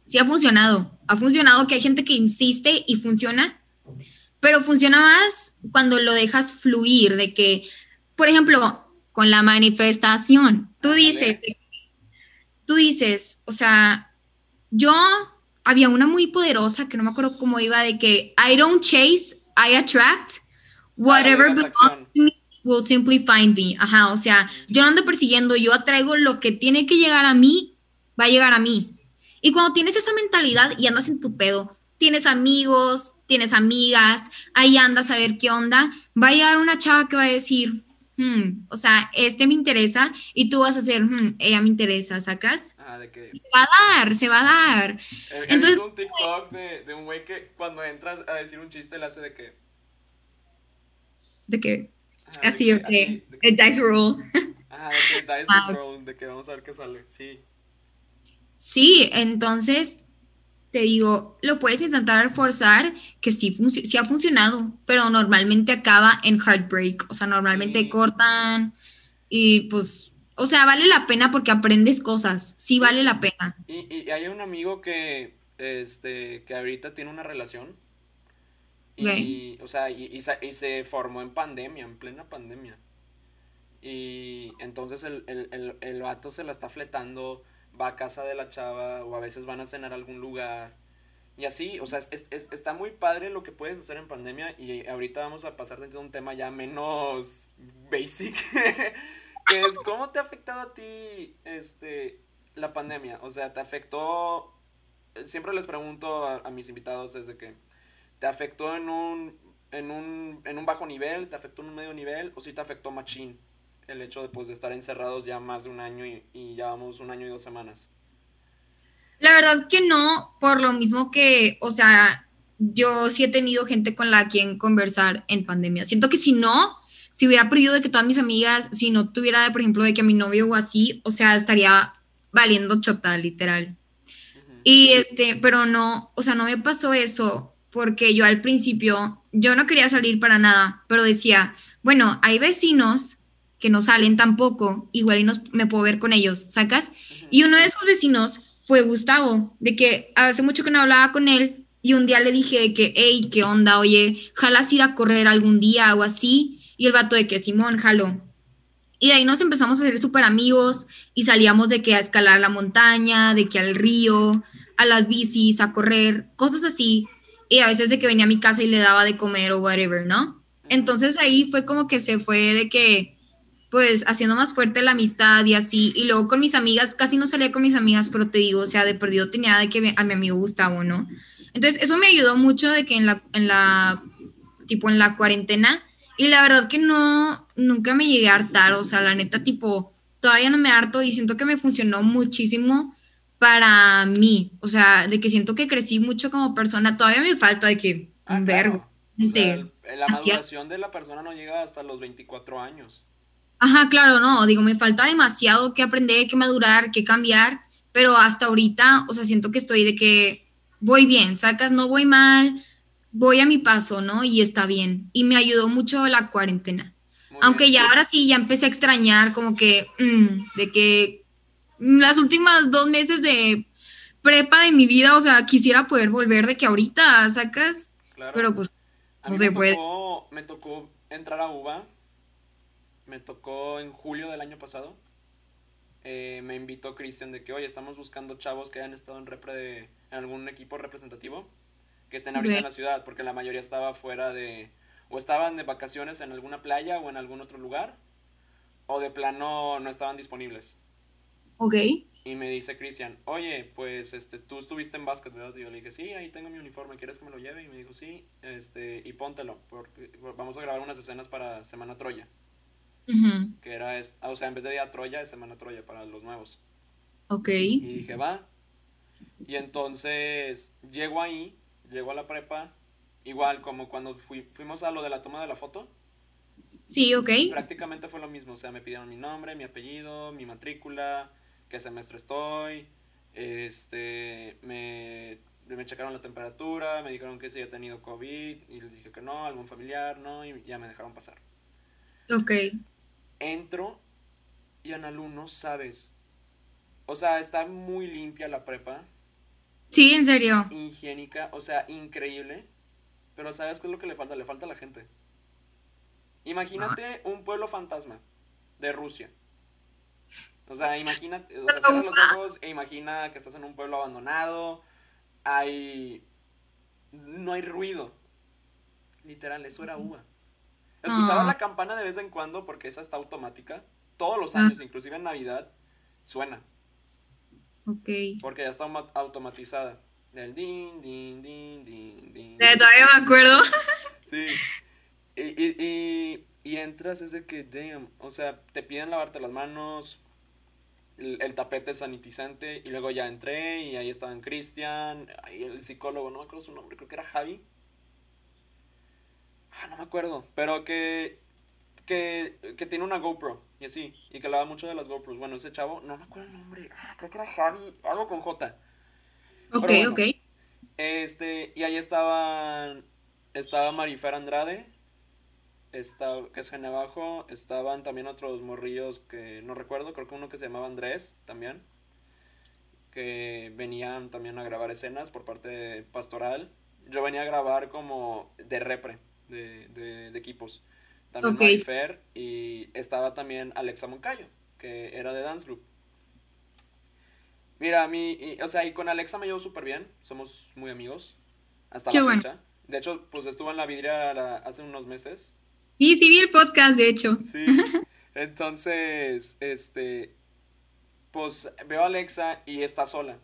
sí ha funcionado, ha funcionado que hay gente que insiste y funciona, pero funciona más cuando lo dejas fluir, de que, por ejemplo, con la manifestación. Tú dices, tú dices, o sea, yo había una muy poderosa que no me acuerdo cómo iba de que I don't chase, I attract. Whatever belongs to me will simply find me. Ajá, o sea, yo no ando persiguiendo, yo atraigo lo que tiene que llegar a mí, va a llegar a mí. Y cuando tienes esa mentalidad y andas en tu pedo, tienes amigos, tienes amigas, ahí andas a ver qué onda, va a llegar una chava que va a decir, Hmm, o sea, este me interesa y tú vas a hacer, hmm, ella me interesa, ¿sacas? Ah, de que... Va a dar, se va a dar. He, Entonces, un TikTok de, de un güey que cuando entras a decir un chiste le hace de que... ¿De qué? Así, ok. El dice roll. [LAUGHS] Ajá, que dice roll, de que vamos a ver qué sale, sí. Sí, entonces te digo, lo puedes intentar forzar, que sí, sí ha funcionado, pero normalmente acaba en heartbreak, o sea, normalmente cortan y pues, o sea, vale la pena porque aprendes cosas, sí, vale la pena. Y, y, hay un amigo que, este, que ahorita tiene una relación y, o sea, y, y, se formó en pandemia, en plena pandemia. Y entonces el, el, el, el vato se la está fletando va a casa de la chava o a veces van a cenar a algún lugar. Y así, o sea, es, está muy padre lo que puedes hacer en pandemia y ahorita vamos a pasar de un tema ya menos basic, [LAUGHS] que es cómo te ha afectado a ti este, la pandemia. O sea, te afectó, siempre les pregunto a, mis invitados desde que, ¿te afectó en un, en, un, en un bajo nivel, te afectó en un medio nivel o si te afectó machine? el hecho de, pues, de estar encerrados ya más de un año y, y ya vamos un año y dos semanas? La verdad que no, por lo mismo que, o sea, yo sí he tenido gente con la quien conversar en pandemia. Siento que si no, si hubiera perdido de que todas mis amigas, si no tuviera, por ejemplo, de que a mi novio o así, o sea, estaría valiendo chota, literal. Y este, pero no, o sea, no me pasó eso porque yo al principio, yo no quería salir para nada, pero decía, bueno, hay vecinos que no salen tampoco, igual y nos, me puedo ver con ellos, ¿sacas? Y uno de esos vecinos fue Gustavo, de que hace mucho que no hablaba con él y un día le dije que, hey, ¿qué onda? Oye, jalas ir a correr algún día o así. Y el vato de que, Simón, jalo. Y de ahí nos empezamos a hacer súper amigos y salíamos de que a escalar la montaña, de que al río, a las bicis, a correr, cosas así. Y a veces de que venía a mi casa y le daba de comer o whatever, ¿no? Entonces ahí fue como que se fue de que pues haciendo más fuerte la amistad y así. Y luego con mis amigas, casi no salía con mis amigas, pero te digo, o sea, de perdido tenía de que a mi amigo Gustavo, ¿no? Entonces, eso me ayudó mucho de que en la, en la, tipo, en la cuarentena, y la verdad que no, nunca me llegué a hartar, o sea, la neta, tipo, todavía no me harto y siento que me funcionó muchísimo para mí, o sea, de que siento que crecí mucho como persona, todavía me falta de que, Ah, un claro. vergo. O sea, la maduración de la persona no llega hasta los 24 años. Ajá, claro, no, digo, me falta demasiado que aprender, que madurar, que cambiar, pero hasta ahorita, o sea, siento que estoy de que voy bien, sacas, no voy mal, voy a mi paso, ¿no? Y está bien. Y me ayudó mucho la cuarentena. Muy Aunque bien. ya ahora sí, ya empecé a extrañar como que, mm, de que las últimas dos meses de prepa de mi vida, o sea, quisiera poder volver de que ahorita sacas, Claro. pero pues, no se me puede. Tocó, me tocó entrar a UBA. Me tocó en julio del año pasado. Eh, me invitó Cristian de que, oye, estamos buscando chavos que hayan estado en, repre de, en algún equipo representativo que estén ahorita en la ciudad, porque la mayoría estaba fuera de, o estaban de vacaciones en alguna playa o en algún otro lugar, o de plano no estaban disponibles. Ok, Y me dice Cristian, oye, pues este, tú estuviste en básquet, ¿verdad? Y yo le dije, sí, ahí tengo mi uniforme, ¿quieres que me lo lleve? Y me dijo, sí, este, y póntelo, porque vamos a grabar unas escenas para Semana Troya, que era, o sea, en vez de Día Troya, es Semana Troya para los nuevos. ok, Y dije, va. Y entonces llego ahí, llego a la prepa, igual como cuando fui- fuimos a lo de la toma de la foto, sí, ok, prácticamente fue lo mismo. O sea, me pidieron mi nombre, mi apellido, mi matrícula, qué semestre estoy. Este, me, me checaron la temperatura, me dijeron que si había tenido COVID y les dije que no, algún familiar, no, y ya me dejaron pasar. ok, Entro y en no sabes. O sea, está muy limpia la prepa, sí, en serio, higiénica, o sea, increíble. Pero ¿sabes qué es lo que le falta? Le falta a la gente. Imagínate un pueblo fantasma de Rusia. O sea, imagínate, o sea, cierra los ojos e imagina que estás en un pueblo abandonado. Hay. No hay ruido. Literal, eso era uva. Escuchaba Ah. la campana de vez en cuando porque esa está automática. Todos los Ah. años, inclusive en Navidad, suena. ok. Porque ya está automa- automatizada. El din, din, din, din, din. Eh, todavía me acuerdo. [LAUGHS] Sí. Y, y, y, y entras, es de que, damn, o sea, te piden lavarte las manos, el, el tapete sanitizante, y luego ya entré y ahí estaban Cristian, ahí el psicólogo, no me acuerdo su nombre, creo que era Javi. Ah, no me acuerdo, pero que, que, que tiene una GoPro y así, y que lava mucho de las GoPros. Bueno, ese chavo, no me acuerdo el nombre, ah, creo que era Javi, algo con J. Ok, bueno. ok. Este, y ahí estaban, estaba Marifer Andrade, estaba, que es Genebajo, estaban también otros morrillos que no recuerdo, creo que uno que se llamaba Andrés también, que venían también a grabar escenas por parte de Pastoral. Yo venía a grabar como de repre, de, de, de equipos. También Ok. Marifer y estaba también Alexa Moncayo, que era de Dance Group. Mira, a mí, y- o sea, y con Alexa me llevo súper bien, somos muy amigos, hasta Qué la bueno. fecha. De hecho, pues estuvo en la vidriera la- hace unos meses. Sí, sí vi el podcast, de hecho. Sí. Entonces, este, pues veo a Alexa y está sola.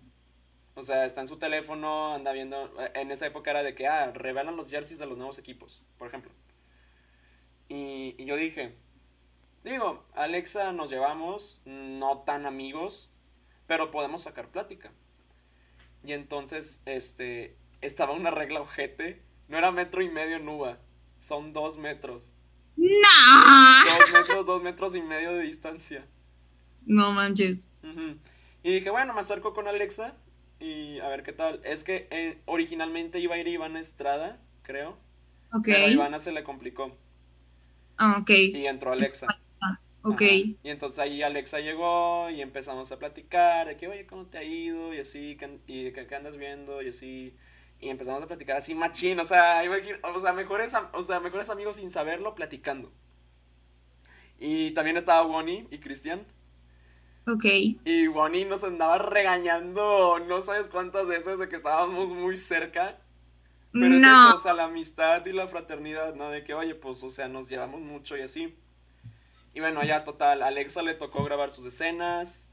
O sea, está en su teléfono, anda viendo. En esa época era de que, ah, revelan los jerseys de los nuevos equipos, por ejemplo. Y, y yo dije, digo, Alexa nos llevamos, no tan amigos, pero podemos sacar plática. Y entonces, este, estaba una regla ojete. No era metro y medio en son dos metros. ¡No! Dos metros, dos metros y medio de distancia. No manches. Y dije, bueno, me acerco con Alexa y a ver qué tal. Es que eh, originalmente iba a ir Ivana Estrada, creo. Ok. Pero a Ivana se le complicó. Ah, ok. Y entró Alexa. Ok. Ajá. Y entonces ahí Alexa llegó y empezamos a platicar de que, oye, ¿cómo te ha ido? Y así, ¿qué, y de que, ¿qué andas viendo? Y así. Y empezamos a platicar así machín, o sea, imagina- o sea, mejores, o sea, mejores amigos sin saberlo platicando. Y también estaba Bonnie y Cristian. Ok. Y Bonnie nos andaba regañando no sabes cuántas veces de que estábamos muy cerca. Pero es no. eso, o sea, la amistad y la fraternidad, ¿no? De que, oye, pues, o sea, nos llevamos mucho y así. Y bueno, ya total, a Alexa le tocó grabar sus escenas.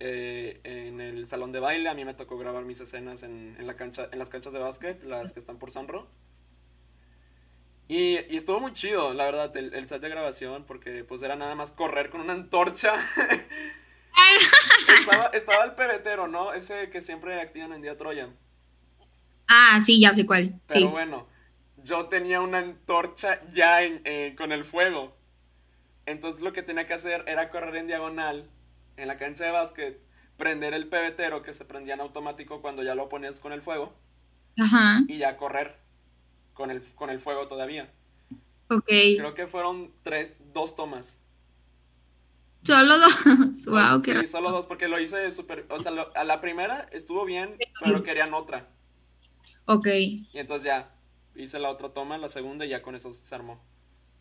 Eh, en el salón de baile. A mí me tocó grabar mis escenas en, en la cancha, en las canchas de básquet, las que están por Sanro. Y, y estuvo muy chido, la verdad, el, el set de grabación, porque pues era nada más correr con una antorcha. [LAUGHS] estaba, estaba el pebetero, ¿no? Ese que siempre activan en Día Troya. Ah, sí, ya sé cuál. Pero Sí. bueno, yo tenía una antorcha ya en- eh, con el fuego. Entonces lo que tenía que hacer era correr en diagonal en la cancha de básquet, prender el pebetero que se prendía en automático cuando ya lo ponías con el fuego Ajá, y ya correr con el, con el fuego todavía. ok. Creo que fueron tres, dos tomas. Solo dos. Wow, sí, solo dos porque lo hice súper... O sea, lo- a la primera estuvo bien, pero querían otra. Ok. Y entonces ya hice la otra toma, la segunda y ya con eso se armó.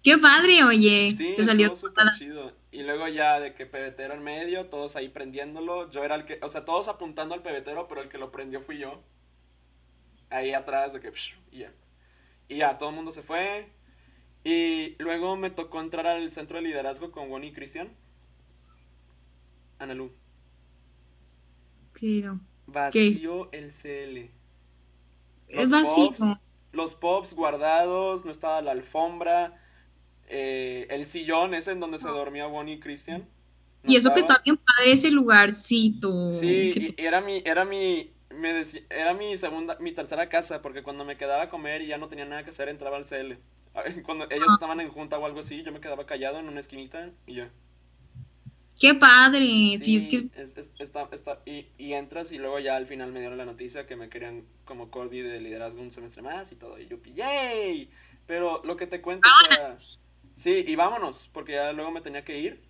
Qué padre, oye. Sí, Te salió súper chido. Y luego ya de que pebetero en medio, todos ahí prendiéndolo. Yo era el que, o sea, todos apuntando al pebetero, pero el que lo prendió fui yo. Ahí atrás de que, y ya. Y ya, todo el mundo se fue. Y luego me tocó entrar al centro de liderazgo con Bonnie y Cristian. Analu. Claro. Vacío el CL. Es vacío. pops- los pops guardados, no estaba la alfombra. Eh, el sillón ese en donde se dormía Bonnie y Christian. no Y eso que está bien padre ese lugarcito. Sí, y- era mi, era mi, me decía, era mi segunda, mi tercera casa, porque cuando me quedaba a comer y ya no tenía nada que hacer, entraba al CL. [LAUGHS] Cuando ellos Ah. estaban en junta o algo así, yo me quedaba callado en una esquinita y ya. Qué padre. Sí, es que. es- es- está, está, y, y entras y luego ya al final me dieron la noticia que me querían como cordi de liderazgo un semestre más y todo, y yo, ¡yay! Pero lo que te cuento, o sea, sí, y vámonos, porque ya luego me tenía que ir.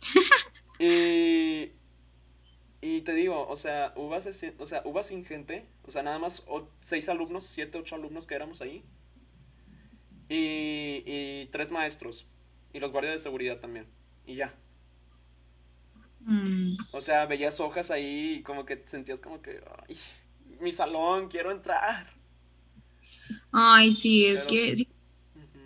[LAUGHS] Y, y te digo, o sea, hubo, sesi- o sea, sin gente, o sea, nada más o- seis alumnos, siete, ocho alumnos que éramos ahí. Y, y tres maestros, y los guardias de seguridad también, y ya. mm, O sea, veías hojas ahí y como que sentías como que, ay, mi salón, quiero entrar. Ay, sí, es Pero que sí.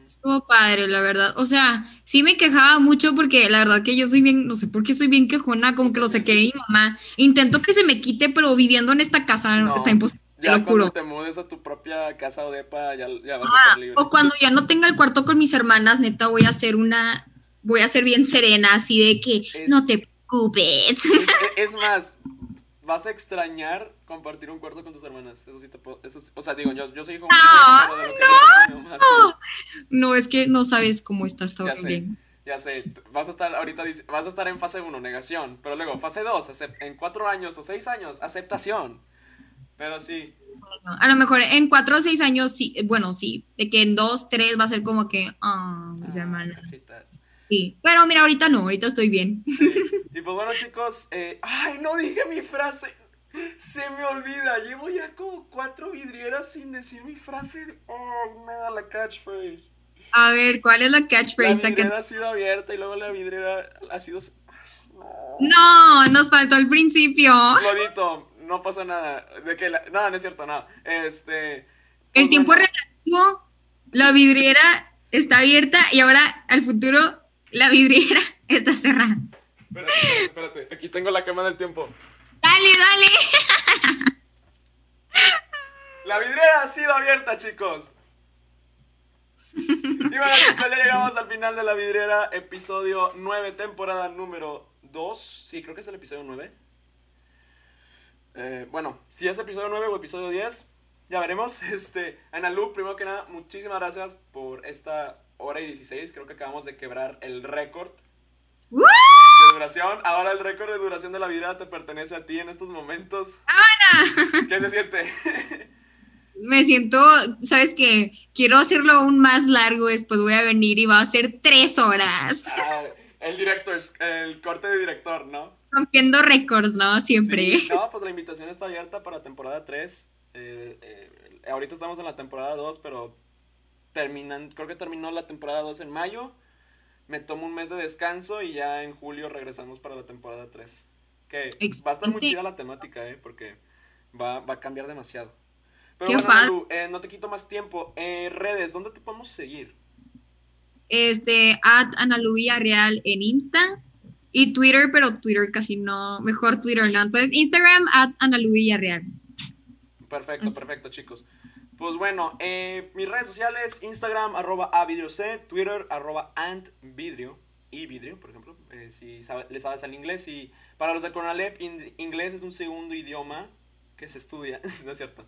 Estuvo padre, la verdad. O sea, sí me quejaba mucho porque la verdad que yo soy bien, no sé por qué soy bien quejona, como que lo saqué de mi mamá. Intento que se me quite, pero viviendo en esta casa No, está imposible, te Ya lo cuando te mudes a tu propia casa o depa, ya, ya vas a Ah, ser libre. o cuando ya no tenga el cuarto con mis hermanas, neta, voy a hacer una, voy a ser bien serena, así de que Es- no te preocupes. Es, es más, vas a extrañar compartir un cuarto con tus hermanas. Eso sí te puedo. Eso sí- o sea, digo, yo, yo soy hijo único, pero de lo que le cuento a mi mamá, sí. No, es que no sabes cómo está hasta Ya ahora sé. bien. Ya sé, vas a estar ahorita, vas a estar en fase 1, negación. Pero luego, fase 2, en 4 años o 6 años, aceptación. Pero sí, A lo mejor en cuatro o seis años, sí, bueno, sí, de que en dos, tres va a ser como que, ah, mis ah, hermanas. cachitas. Sí, pero mira, ahorita no, ahorita estoy bien. Sí. [LAUGHS] Y pues bueno, chicos, eh, ay, no dije mi frase. Se me olvida. Llevo ya como cuatro vidrieras sin decir mi frase. de- Ay, no, la catchphrase. A ver, ¿cuál es la La catchphrase? que- vidriera ha sido abierta y luego la vidriera ha sido. No. No, nos faltó el principio. Lodito, no pasa nada. De que la... No, no es cierto, no. Este. El pues tiempo es bueno, relativo, la vidriera está abierta y ahora al futuro la vidriera [LAUGHS] está cerrada. Espérate, espérate. Aquí tengo la cama del tiempo. Dale, dale. La vidriera ha sido abierta, chicos. Y bueno, chicos, ya llegamos al final de la vidriera, episodio 9, temporada número 2. Sí, creo que es el episodio 9. Eh, bueno, si es episodio 9 o episodio 10, ya veremos. [LAUGHS] Este, Analu, primero que nada, muchísimas gracias por esta hora y 16. Creo que acabamos de quebrar el récord ¡Uh! de duración. Ahora el récord de duración de la vidriera te pertenece a ti en estos momentos. [LAUGHS] ¿Qué se siente? [LAUGHS] Me siento, ¿sabes qué? Quiero hacerlo aún más largo, después voy a venir y va a ser tres horas. [LAUGHS] Ah, el director, el corte de director, ¿no? Rompiendo récords, ¿no? Siempre. Sí, no, pues la invitación está abierta para temporada 3. Eh, eh, ahorita estamos en la temporada 2, pero terminan, creo que terminó la temporada 2 en mayo. Me tomo un mes de descanso y ya en julio regresamos para la temporada 3. Que va a estar muy chida la temática, ¿eh? Porque va, va a cambiar demasiado. Pero Qué bueno, eh, no te quito más tiempo. Eh, redes, ¿dónde te podemos seguir? Este, at Ana Lu Villarreal en Insta Y Twitter, pero Twitter casi no, mejor Twitter, ¿no? Entonces, Instagram, at Analu Villarreal. Perfecto, perfecto, chicos. Pues bueno, eh, mis redes sociales, Instagram, arroba avidriocc, Twitter, arroba antvidrio, y vidrio, por ejemplo, eh, si le sabes al inglés. Y para los de Conalep, inglés es un segundo idioma que se estudia, [LAUGHS] ¿no es cierto?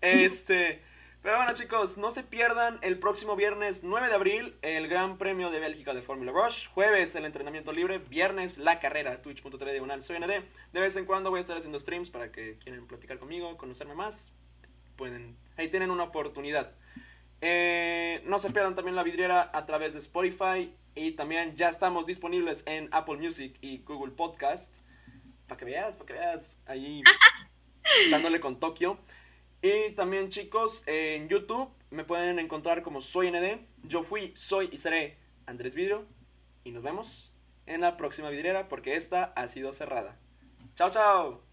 Este, pero bueno chicos, no se pierdan el próximo viernes 9 de abril el Gran Premio de Bélgica de Fórmula Rush, jueves el entrenamiento libre, viernes la carrera, twitch.tv soy ND. De vez en cuando voy a estar haciendo streams para que quieran platicar conmigo, conocerme más, pueden, ahí tienen una oportunidad. Eh, no se pierdan también la vidriera a través de Spotify y también ya estamos disponibles en Apple Music y Google Podcast. Para que veas, para que veas, ahí [LAUGHS] dándole con Tokio. Y también chicos, en YouTube me pueden encontrar como Soy ND. Yo fui, soy y seré Andrés Vidrio. Y nos vemos en la próxima vidriera porque esta ha sido cerrada. Chao, chao.